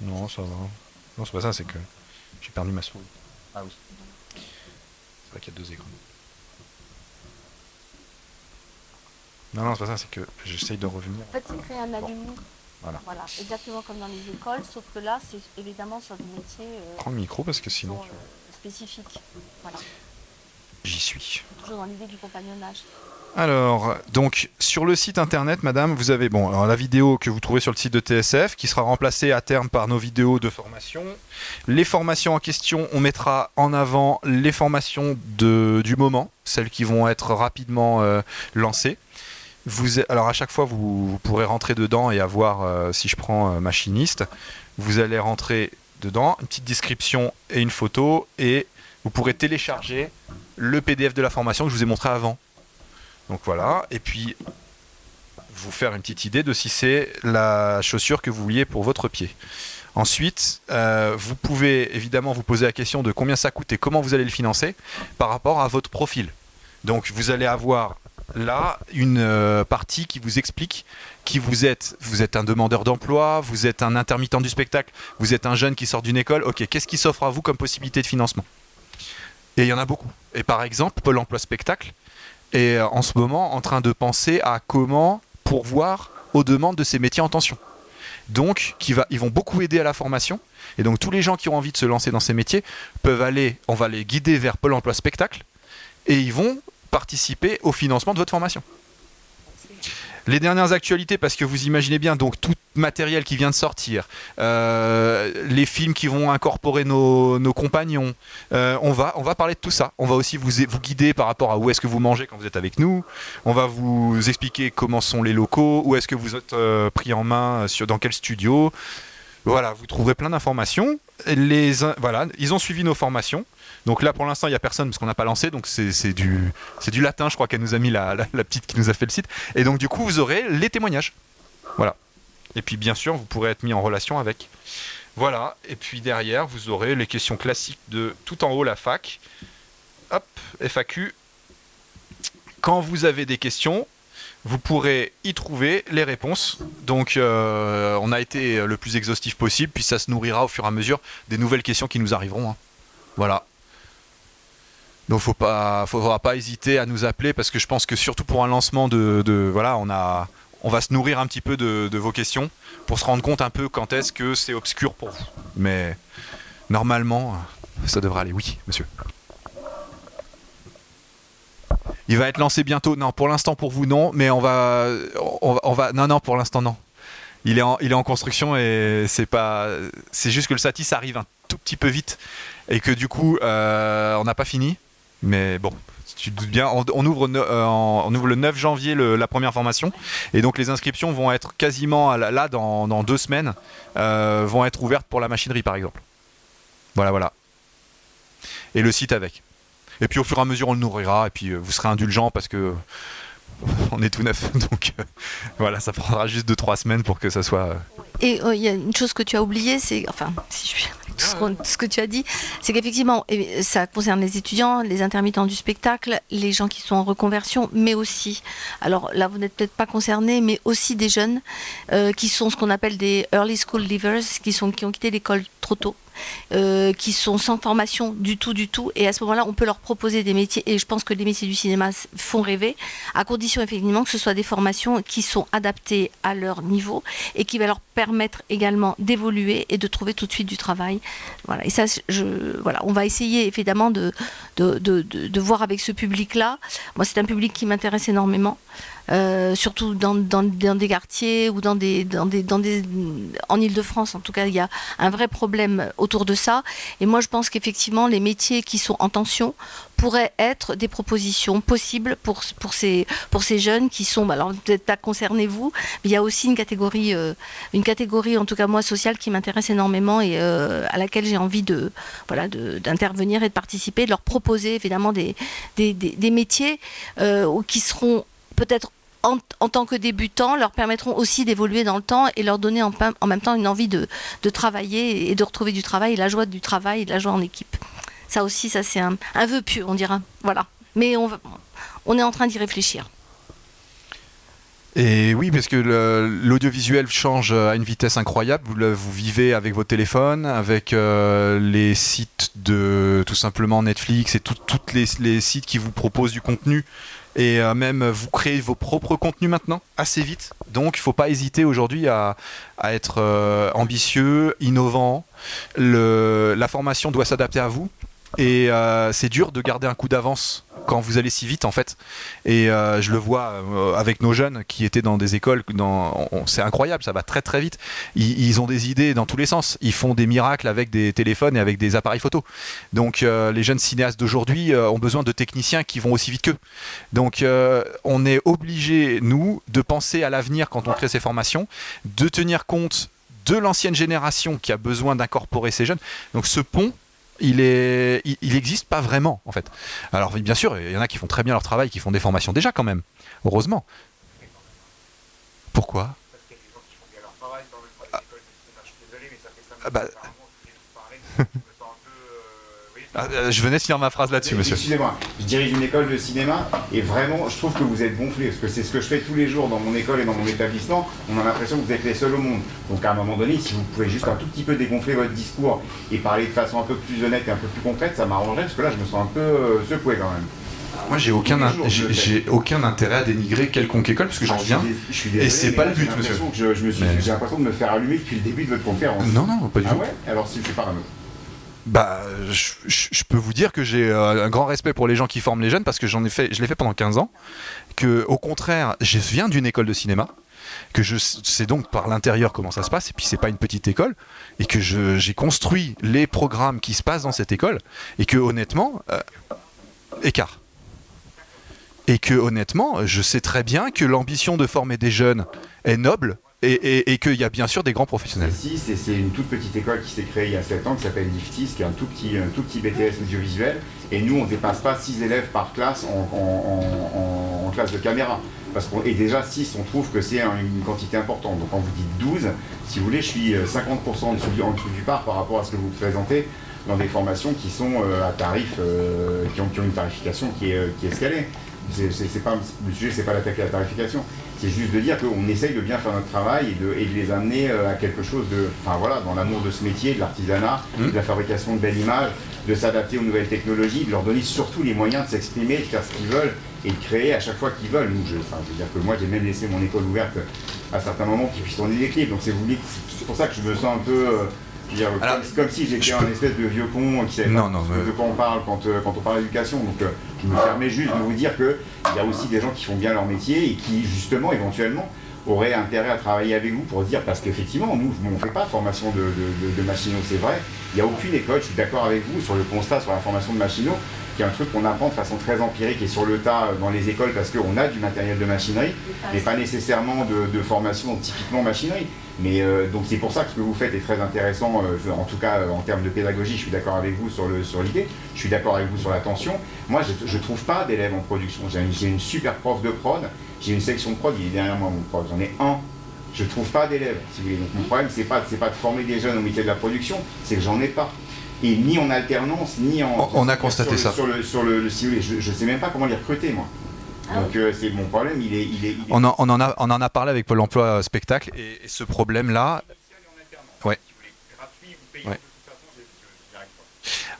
Non, ça va. Non, c'est pas ça, c'est que j'ai perdu ma souris. Ah oui. C'est vrai qu'il y a deux écrans. Non, non, c'est pas ça, c'est que j'essaye de revenir. En fait, c'est créer un alumni. Voilà. voilà. exactement comme dans les écoles, sauf que là, c'est évidemment sur des métiers euh, Prends le micro parce que sinon sont, euh, spécifiques. Voilà. j'y suis. Toujours dans l'idée du compagnonnage. Alors, donc sur le site internet, madame, vous avez bon, la vidéo que vous trouvez sur le site de TSF qui sera remplacée à terme par nos vidéos de formation. Les formations en question, on mettra en avant les formations de, du moment, celles qui vont être rapidement euh, lancées. Vous, alors à chaque fois, vous, vous pourrez rentrer dedans et avoir, euh, si je prends euh, machiniste, vous allez rentrer dedans, une petite description et une photo, et vous pourrez télécharger le PDF de la formation que je vous ai montré avant. Donc voilà, et puis vous faire une petite idée de si c'est la chaussure que vous vouliez pour votre pied. Ensuite, euh, vous pouvez évidemment vous poser la question de combien ça coûte et comment vous allez le financer par rapport à votre profil. Donc vous allez avoir là une euh, partie qui vous explique qui vous êtes. Vous êtes un demandeur d'emploi, vous êtes un intermittent du spectacle, vous êtes un jeune qui sort d'une école. Ok, qu'est-ce qui s'offre à vous comme possibilité de financement? Et il y en a beaucoup. Et par exemple, Pôle emploi spectacle est euh, en ce moment en train de penser à comment pourvoir aux demandes de ces métiers en tension. Donc, ils vont beaucoup aider à la formation. Et donc, tous les gens qui ont envie de se lancer dans ces métiers peuvent aller, on va les guider vers Pôle emploi spectacle et ils vont participer au financement de votre formation. Les dernières actualités, parce que vous imaginez bien, donc tout matériel qui vient de sortir, euh, les films qui vont incorporer nos, compagnons, euh, on, va, on va parler de tout ça. On va aussi vous, vous guider par rapport à où est-ce que vous mangez quand vous êtes avec nous. On va vous expliquer comment sont les locaux, où est-ce que vous êtes euh, pris en main, dans quel studio. Voilà, vous trouverez plein d'informations. Les, voilà, ils ont suivi nos formations. Donc là, pour l'instant, il n'y a personne parce qu'on n'a pas lancé. Donc c'est du, du latin, je crois, qu'elle nous a mis la, la- la petite qui nous a fait le site. Et donc, du coup, vous aurez les témoignages. Voilà. Et puis, bien sûr, vous pourrez être mis en relation avec. Voilà. Et puis derrière, vous aurez les questions classiques de tout en haut la fac. Hop, FAQ. Quand vous avez des questions, vous pourrez y trouver les réponses. Donc, euh, on a été le plus exhaustif possible, puis ça se nourrira au fur et à mesure des nouvelles questions qui nous arriveront. hein. Voilà. Donc, faut pas, faudra pas hésiter à nous appeler parce que je pense que surtout pour un lancement de, voilà, on a, on va se nourrir un petit peu de, de vos questions pour se rendre compte un peu quand est-ce que c'est obscur pour vous. Mais normalement, ça devrait aller. Oui, monsieur. Il va être lancé bientôt. Non, pour l'instant pour vous non, mais on va, on va, on va- non, non, pour l'instant non. Il est en, il est en construction et c'est pas, c'est juste que le Satis arrive un tout petit peu vite et que du coup euh, on n'a pas fini. Mais bon, tu te doutes bien, on, euh, ouvre le 9 janvier la première formation et donc les inscriptions vont être quasiment là dans, deux semaines euh, vont être ouvertes pour la machinerie par exemple. Voilà, voilà. Et le site avec. Et puis au fur et à mesure on le nourrira et puis euh, vous serez indulgent parce que (laughs) on est tout neuf (laughs) donc voilà ça prendra juste 2-3 semaines pour que ça soit. Et il y a une chose que tu as oubliée, c'est, enfin, si je tout ce, ce que tu as dit, c'est qu'effectivement, et ça concerne les étudiants, les intermittents du spectacle, les gens qui sont en reconversion, mais aussi, alors là, vous n'êtes peut-être pas concernés, mais aussi des jeunes euh, qui sont ce qu'on appelle des early school leavers, qui, sont, qui ont quitté l'école trop tôt. Euh, qui sont sans formation du tout, du tout, et à ce moment-là, on peut leur proposer des métiers, et je pense que les métiers du cinéma font rêver, à condition effectivement que ce soit des formations qui sont adaptées à leur niveau et qui va leur permettre également d'évoluer et de trouver tout de suite du travail. Voilà. Et ça, voilà, on va essayer évidemment de, de, de, de- de voir avec ce public-là. Moi, c'est un public qui m'intéresse énormément. Euh, surtout dans, des quartiers ou dans des, en Ile-de-France, en tout cas, il y a un vrai problème autour de ça. Et moi, je pense qu'effectivement, les métiers qui sont en tension pourraient être des propositions possibles pour, pour, ces, pour ces jeunes qui sont, alors peut-être pas concernés vous, mais il y a aussi une catégorie, euh, une catégorie, en tout cas moi, sociale qui m'intéresse énormément et euh, à laquelle j'ai envie de, voilà, d'intervenir et de participer, de leur proposer évidemment des- des métiers euh, qui seront peut-être en, tant que débutants, leur permettront aussi d'évoluer dans le temps et leur donner en, même temps une envie de, travailler et de retrouver du travail, la joie du travail et de la joie en équipe. Ça aussi, ça c'est un, vœu pieux, on dira. Voilà. Mais on, est en train d'y réfléchir. Et oui, parce que l'audiovisuel change à une vitesse incroyable. Vous, le- vous vivez avec vos téléphones, avec euh, les sites de tout simplement Netflix et tous les, les sites qui vous proposent du contenu et euh, même vous créez vos propres contenus maintenant assez vite. Donc il ne faut pas hésiter aujourd'hui à, être euh, ambitieux, innovant. La formation doit s'adapter à vous. Et euh, c'est dur de garder un coup d'avance quand vous allez si vite en fait. Et euh, je le vois euh, avec nos jeunes qui étaient dans des écoles, c'est incroyable, ça va très très vite. Ils, ont des idées dans tous les sens. Ils font des miracles avec des téléphones et avec des appareils photo. Donc euh, les jeunes cinéastes d'aujourd'hui ont besoin de techniciens qui vont aussi vite qu'eux. Donc on est obligé, nous, de penser à l'avenir quand on crée ces formations, de tenir compte de l'ancienne génération qui a besoin d'incorporer ces jeunes. Donc ce pont, il est, il, il existe pas vraiment en fait. Alors bien sûr, il y en a qui font très bien leur travail, qui font des formations déjà quand même, heureusement. Pourquoi? Ah, bah- (laughs) Ah, euh, Je venais de finir ma phrase là-dessus, monsieur. Excusez-moi, je dirige une école de cinéma et vraiment, je trouve que vous êtes gonflé parce que c'est ce que je fais tous les jours dans mon école et dans mon établissement. On a l'impression que vous êtes les seuls au monde. Donc à un moment donné, si vous pouvez juste un tout petit peu dégonfler votre discours et parler de façon un peu plus honnête et un peu plus concrète, ça m'arrangerait parce que là, je me sens un peu euh, secoué quand même. Moi, j'ai aucun, j'ai aucun intérêt à dénigrer quelconque école parce que j'en Ah, reviens. suis désolé, c'est pas le but, monsieur. J'ai l'impression de me faire allumer depuis le début de votre conférence. Non, non, pas du Ah tout. ouais? Alors si je suis parano. Bah, je, peux vous dire que j'ai euh, un grand respect pour les gens qui forment les jeunes parce que j'en ai fait, je l'ai fait pendant 15 ans. Que au contraire, je viens d'une école de cinéma, que je sais donc par l'intérieur comment ça se passe. Et puis c'est pas une petite école, et que j'ai construit les programmes qui se passent dans cette école, et que honnêtement, euh, écart. Et que honnêtement, je sais très bien que l'ambition de former des jeunes est noble, et, qu'il y a bien sûr des grands professionnels. Si, c'est une toute petite école qui s'est créée il y a 7 ans, qui s'appelle Liftis, qui est un tout petit, BTS audiovisuel. Et nous, on ne dépasse pas 6 élèves par classe en, classe de caméra. Parce et déjà 6, on trouve que c'est un- une quantité importante. Donc quand vous dites 12, si vous voulez, je suis euh, 50% en dessous, en dessous du par par rapport à ce que vous présentez dans des formations qui sont euh, à tarif, euh, qui, ont, une tarification qui est, euh, qui escalée. Pas, le sujet, c'est pas d'attaquer la tarification. C'est juste de dire qu'on essaye de bien faire notre travail et de, et de les amener euh, à quelque chose de. Enfin voilà, dans l'amour de ce métier, de l'artisanat, Mhm. de la fabrication de belles images, de s'adapter aux nouvelles technologies, de leur donner surtout les moyens de s'exprimer, de faire ce qu'ils veulent et de créer à chaque fois qu'ils veulent. Nous, je, enfin, je veux dire que moi, j'ai même laissé mon école ouverte à certains moments qui puissent tourner des clips. Donc c'est pour ça que je me sens un peu. Dire, Alors, comme, comme si j'étais un peux- espèce de vieux con qui savait Non, pas non, mais- de quoi on parle quand, euh, quand on parle d'éducation. Donc euh, je me permets juste de vous dire qu'il y a aussi des gens qui font bien leur métier et qui, justement, éventuellement, auraient intérêt à travailler avec vous pour dire, parce qu'effectivement, nous, on ne fait pas de formation de, de, de, de machinaux, c'est vrai. Il n'y a aucune école, je suis d'accord avec vous, sur le constat sur la formation de machinaux, qui est un truc qu'on apprend de façon très empirique et sur le tas euh, dans les écoles parce qu'on a du matériel de machinerie, mais pas nécessairement de, de formation typiquement machinerie. Mais euh, donc c'est pour ça que ce que vous faites est très intéressant, euh, en tout cas euh, en termes de pédagogie, je suis d'accord avec vous sur le sur l'idée, je suis d'accord avec vous sur l'attention. Moi je ne trouve pas d'élèves en production, j'ai une, j'ai une super prof de prod, j'ai une section de prod, il est derrière moi mon prod, j'en ai un. Je ne trouve pas d'élèves, si vous voulez. Donc mon problème c'est pas, c'est pas de former des jeunes au métier de la production, c'est que j'en ai pas. Et ni en alternance, ni en. On- a constaté sur ça. le- Sur le, sur le, le- si vous voulez, je, je sais même pas comment les recruter moi. Ah Donc euh, c'est mon problème, il est, il est, il est- On en, on en a, on en a parlé avec Pôle emploi euh, spectacle et, et ce problème-là, Ouais. Ouais.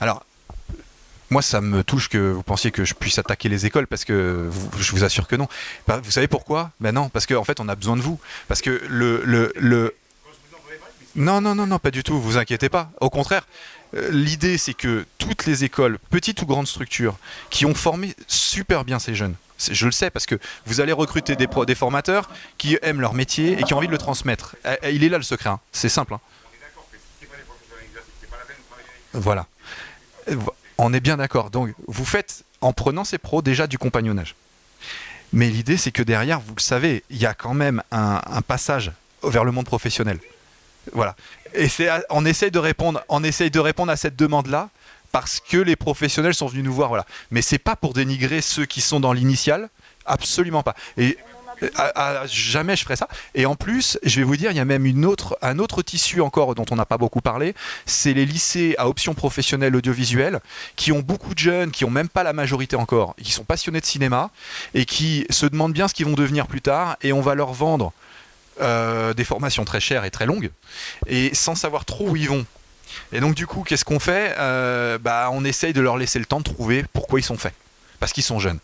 alors moi ça me touche que vous pensiez que je puisse attaquer les écoles parce que vous- je vous assure que non. Bah, vous savez pourquoi? Ben non, parce qu'en fait on a besoin de vous. Parce que le, le, le... Non, non, non, non, pas du tout, vous inquiétez pas. Au contraire, euh, l'idée c'est que toutes les écoles, petites ou grandes structures, qui ont formé super bien ces jeunes, je le sais parce que vous allez recruter des, formateurs qui aiment leur métier et qui ont envie de le transmettre. Eh, eh, Il est là le secret, hein. c'est simple. hein. Voilà. Euh, vo- On est bien d'accord. Donc, vous faites, en prenant ces pros, déjà du compagnonnage. Mais l'idée, c'est que derrière, vous le savez, il y a quand même un passage vers le monde professionnel. Voilà. Et on essaye de répondre, on essaye de répondre à cette demande-là parce que les professionnels sont venus nous voir. Voilà. Mais c'est pas pour dénigrer ceux qui sont dans l'initial, absolument pas. Et euh, à- jamais je ferai ça. Et en plus, je vais vous dire, il y a même un autre tissu encore dont on n'a pas beaucoup parlé, c'est les lycées à option professionnelle audiovisuelle qui ont beaucoup de jeunes, qui ont même pas la majorité encore, qui sont passionnés de cinéma et qui se demandent bien ce qu'ils vont devenir plus tard et on va leur vendre euh, des formations très chères et très longues et sans savoir trop où ils vont. Et donc du coup, qu'est-ce qu'on fait Euh, bah, On essaye de leur laisser le temps de trouver pourquoi ils sont faits. Parce qu'ils sont jeunes.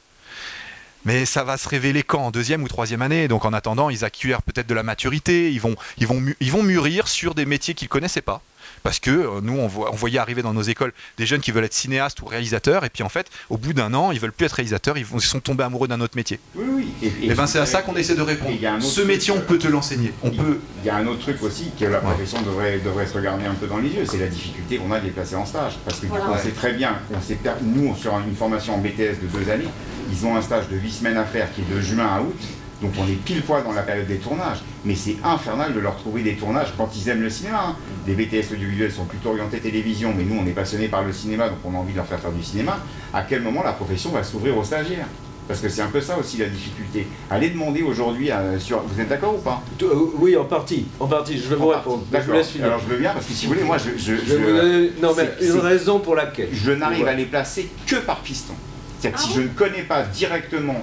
Mais ça va se révéler quand? En deuxième ou troisième année? Donc en attendant, ils acquièrent peut-être de la maturité, ils vont, ils, ils vont mûrir sur des métiers qu'ils ne connaissaient pas. Parce que euh, nous, on, voyait arriver dans nos écoles des jeunes qui veulent être cinéastes ou réalisateurs, et puis en fait, au bout d'un an, ils veulent plus être réalisateurs, ils, sont tombés amoureux d'un autre métier. Oui, oui. Et, et, ben c'est à ça qu'on essaie de répondre. Ce métier, on peut te l'enseigner. On il, peut. Il y a un autre truc aussi que la profession devrait, devrait se regarder un peu dans les yeux, c'est la difficulté qu'on a de les placer en stage. Parce que on sait très bien, on nous, sur une formation en BTS de deux années, ils ont un stage de 8 semaines à faire qui est de juin à août. Donc on est pile poil dans la période des tournages. Mais c'est infernal de leur trouver des tournages quand ils aiment le cinéma. Hein. Les BTS audiovisuels sont plutôt orientés télévision, mais nous on est passionnés par le cinéma, donc on a envie de leur faire faire du cinéma. À quel moment la profession va s'ouvrir aux stagiaires? Parce que c'est un peu ça aussi la difficulté. Allez demander aujourd'hui sur. Vous êtes d'accord ou pas? Euh, Oui, en partie. En partie. Je vais vous répondre. D'accord. Alors je veux bien parce que si vous voulez, moi je. non mais une raison pour laquelle. Je n'arrive à les placer que par piston. C'est-à-dire que si ah je ne connais pas directement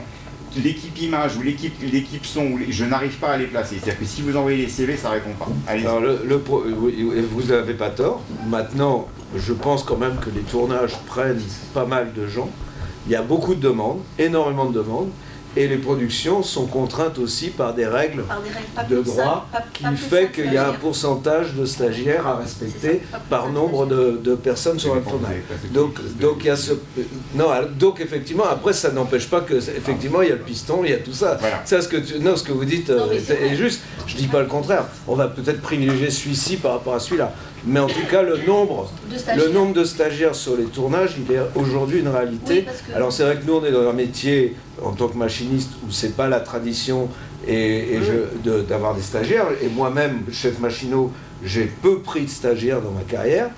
l'équipe image ou l'équipe son, je n'arrive pas à les placer. C'est-à-dire que si vous envoyez les CV, ça répond pas. Le, vous n'avez pas tort. Maintenant, je pense quand même que les tournages prennent pas mal de gens. Il y a beaucoup de demandes, énormément de demandes. Et les productions sont contraintes aussi par des règles, de droit qui fait qu'il y a un pourcentage de stagiaires à respecter par nombre de, personnes sur un tournage. Donc, donc, il y a ce, non, donc effectivement, après, ça n'empêche pas que effectivement il y a le piston, il y a tout ça. Ça, ce que tu, non, ce que vous dites euh, est, juste. Je dis pas le contraire. On va peut-être privilégier celui-ci par rapport à celui-là. Mais en tout cas, le nombre, de le nombre de stagiaires sur les tournages, il est aujourd'hui une réalité. Alors c'est vrai que nous, on est dans un métier en tant que machiniste où c'est pas la tradition et, d'avoir des stagiaires. Et moi-même, chef machinot, j'ai peu pris de stagiaires dans ma carrière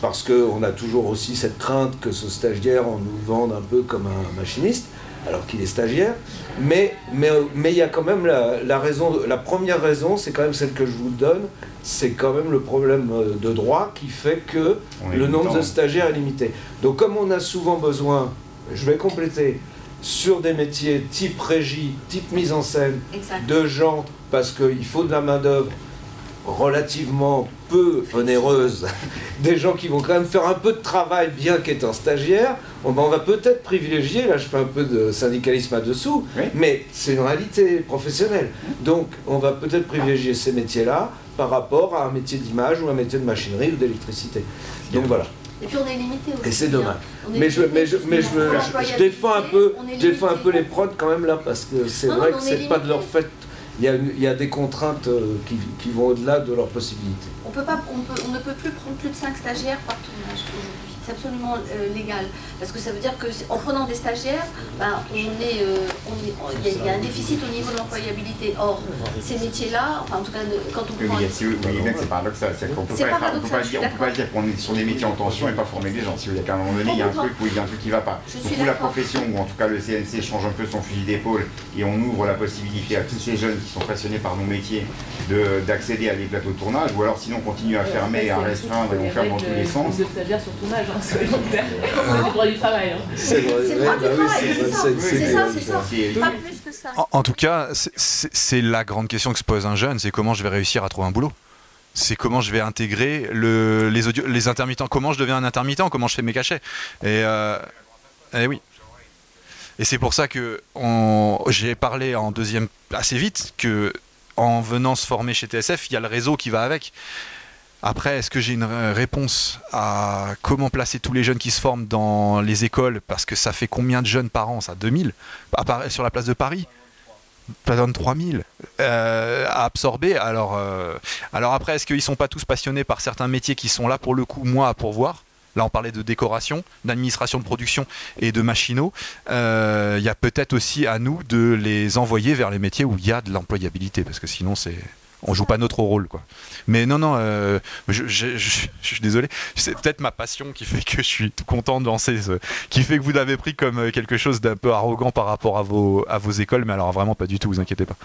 parce qu'on a toujours aussi cette crainte que ce stagiaire, on nous vende un peu comme un machiniste alors qu'il est stagiaire. Mais mais mais il y a quand même la, raison, la première raison, c'est quand même celle que je vous donne, c'est quand même le problème euh, de droit qui fait que le nombre de stagiaires est limité. Donc comme on a souvent besoin, je vais compléter, sur des métiers type régie, type mise en scène, de gens, parce qu'il faut de la main-d'œuvre relativement peu onéreuse, (laughs) des gens qui vont quand même faire un peu de travail bien qu'étant stagiaires, on, ben, on va peut-être privilégier, là je fais un peu de syndicalisme à dessous, mais c'est une réalité professionnelle. Donc on va peut-être privilégier ces métiers-là par rapport à un métier d'image ou un métier de machinerie ou d'électricité. Donc voilà. Et puis on est limité aussi. Et c'est dommage. Hein. Mais je, mais je, mais je, je, défends un peu, défends un peu les prods quand même là parce que c'est vrai que c'est pas de leur fait il y, a, des contraintes euh, qui, vont au-delà de leurs possibilités. On, ne peut plus prendre plus de 5 stagiaires par tournage aujourd'hui c'est absolument euh, légal. Parce que ça veut dire qu'en prenant des stagiaires, ben, on est, euh, il y, a un déficit au niveau de l'employabilité. Or, ces métiers-là, enfin en tout cas, quand on prend... Oui, si vous voyez bien que c'est paradoxal. On ne peut, pas dire, qu'on est sur des métiers en tension et pas former des gens. Si vous voulez qu'à un moment donné, il y a un truc où il y a un truc qui ne va pas. Donc, la profession, ou en tout cas le CNC, change un peu son fusil d'épaule et on ouvre la possibilité à tous ces jeunes qui sont passionnés par nos métiers d'accéder à des plateaux de tournage, ou alors sinon continuer à fermer, à restreindre et on ferme dans tous les sens. (laughs) C'est le droit du travail. Hein. C'est le droit du travail, c'est ça, c'est ça. Pas plus que ça. En, tout cas, c'est la grande question que se pose un jeune, c'est comment je vais réussir à trouver un boulot? C'est comment je vais intégrer le, les, audio, les intermittents, comment je deviens un intermittent, comment je fais mes cachets? Et, euh, et oui. Et c'est pour ça que j'ai parlé en deuxième assez vite que en venant se former chez TSF, il y a le réseau qui va avec. Après, est-ce que j'ai une réponse à comment placer tous les jeunes qui se forment dans les écoles? Parce que ça fait combien de jeunes par an? Ça 2000 Sur la place de Paris? Pas de 3000 euh, à absorber? Alors, euh, alors après, est-ce qu'ils ne sont pas tous passionnés par certains métiers qui sont là pour le coup, moi, à pourvoir? Là, on parlait de décoration, d'administration de production et de machinaux. Euh, il y a peut-être aussi à nous de les envoyer vers les métiers où il y a de l'employabilité, parce que sinon, c'est on joue pas notre rôle quoi. Mais non non, euh, je, suis désolé, c'est peut-être ma passion qui fait que je suis tout content de lancer, ce, qui fait que vous l'avez pris comme euh, quelque chose d'un peu arrogant par rapport à vos à vos écoles, mais alors vraiment pas du tout, vous inquiétez pas.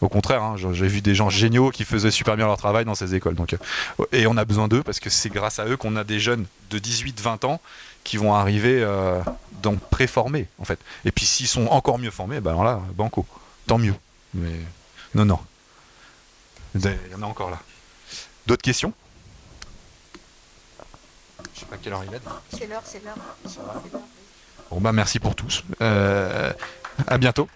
Au contraire, hein, j'ai vu des gens géniaux qui faisaient super bien leur travail dans ces écoles, donc euh, et on a besoin d'eux parce que c'est grâce à eux qu'on a des jeunes de 18-20 ans qui vont arriver dans préformés en fait. Et puis s'ils sont encore mieux formés, ben là, banco, tant mieux. Mais non non. Il y en a encore là. D'autres questions? Je sais pas quelle heure il est. C'est l'heure, c'est l'heure. Bon bah merci pour tous. Euh, À bientôt.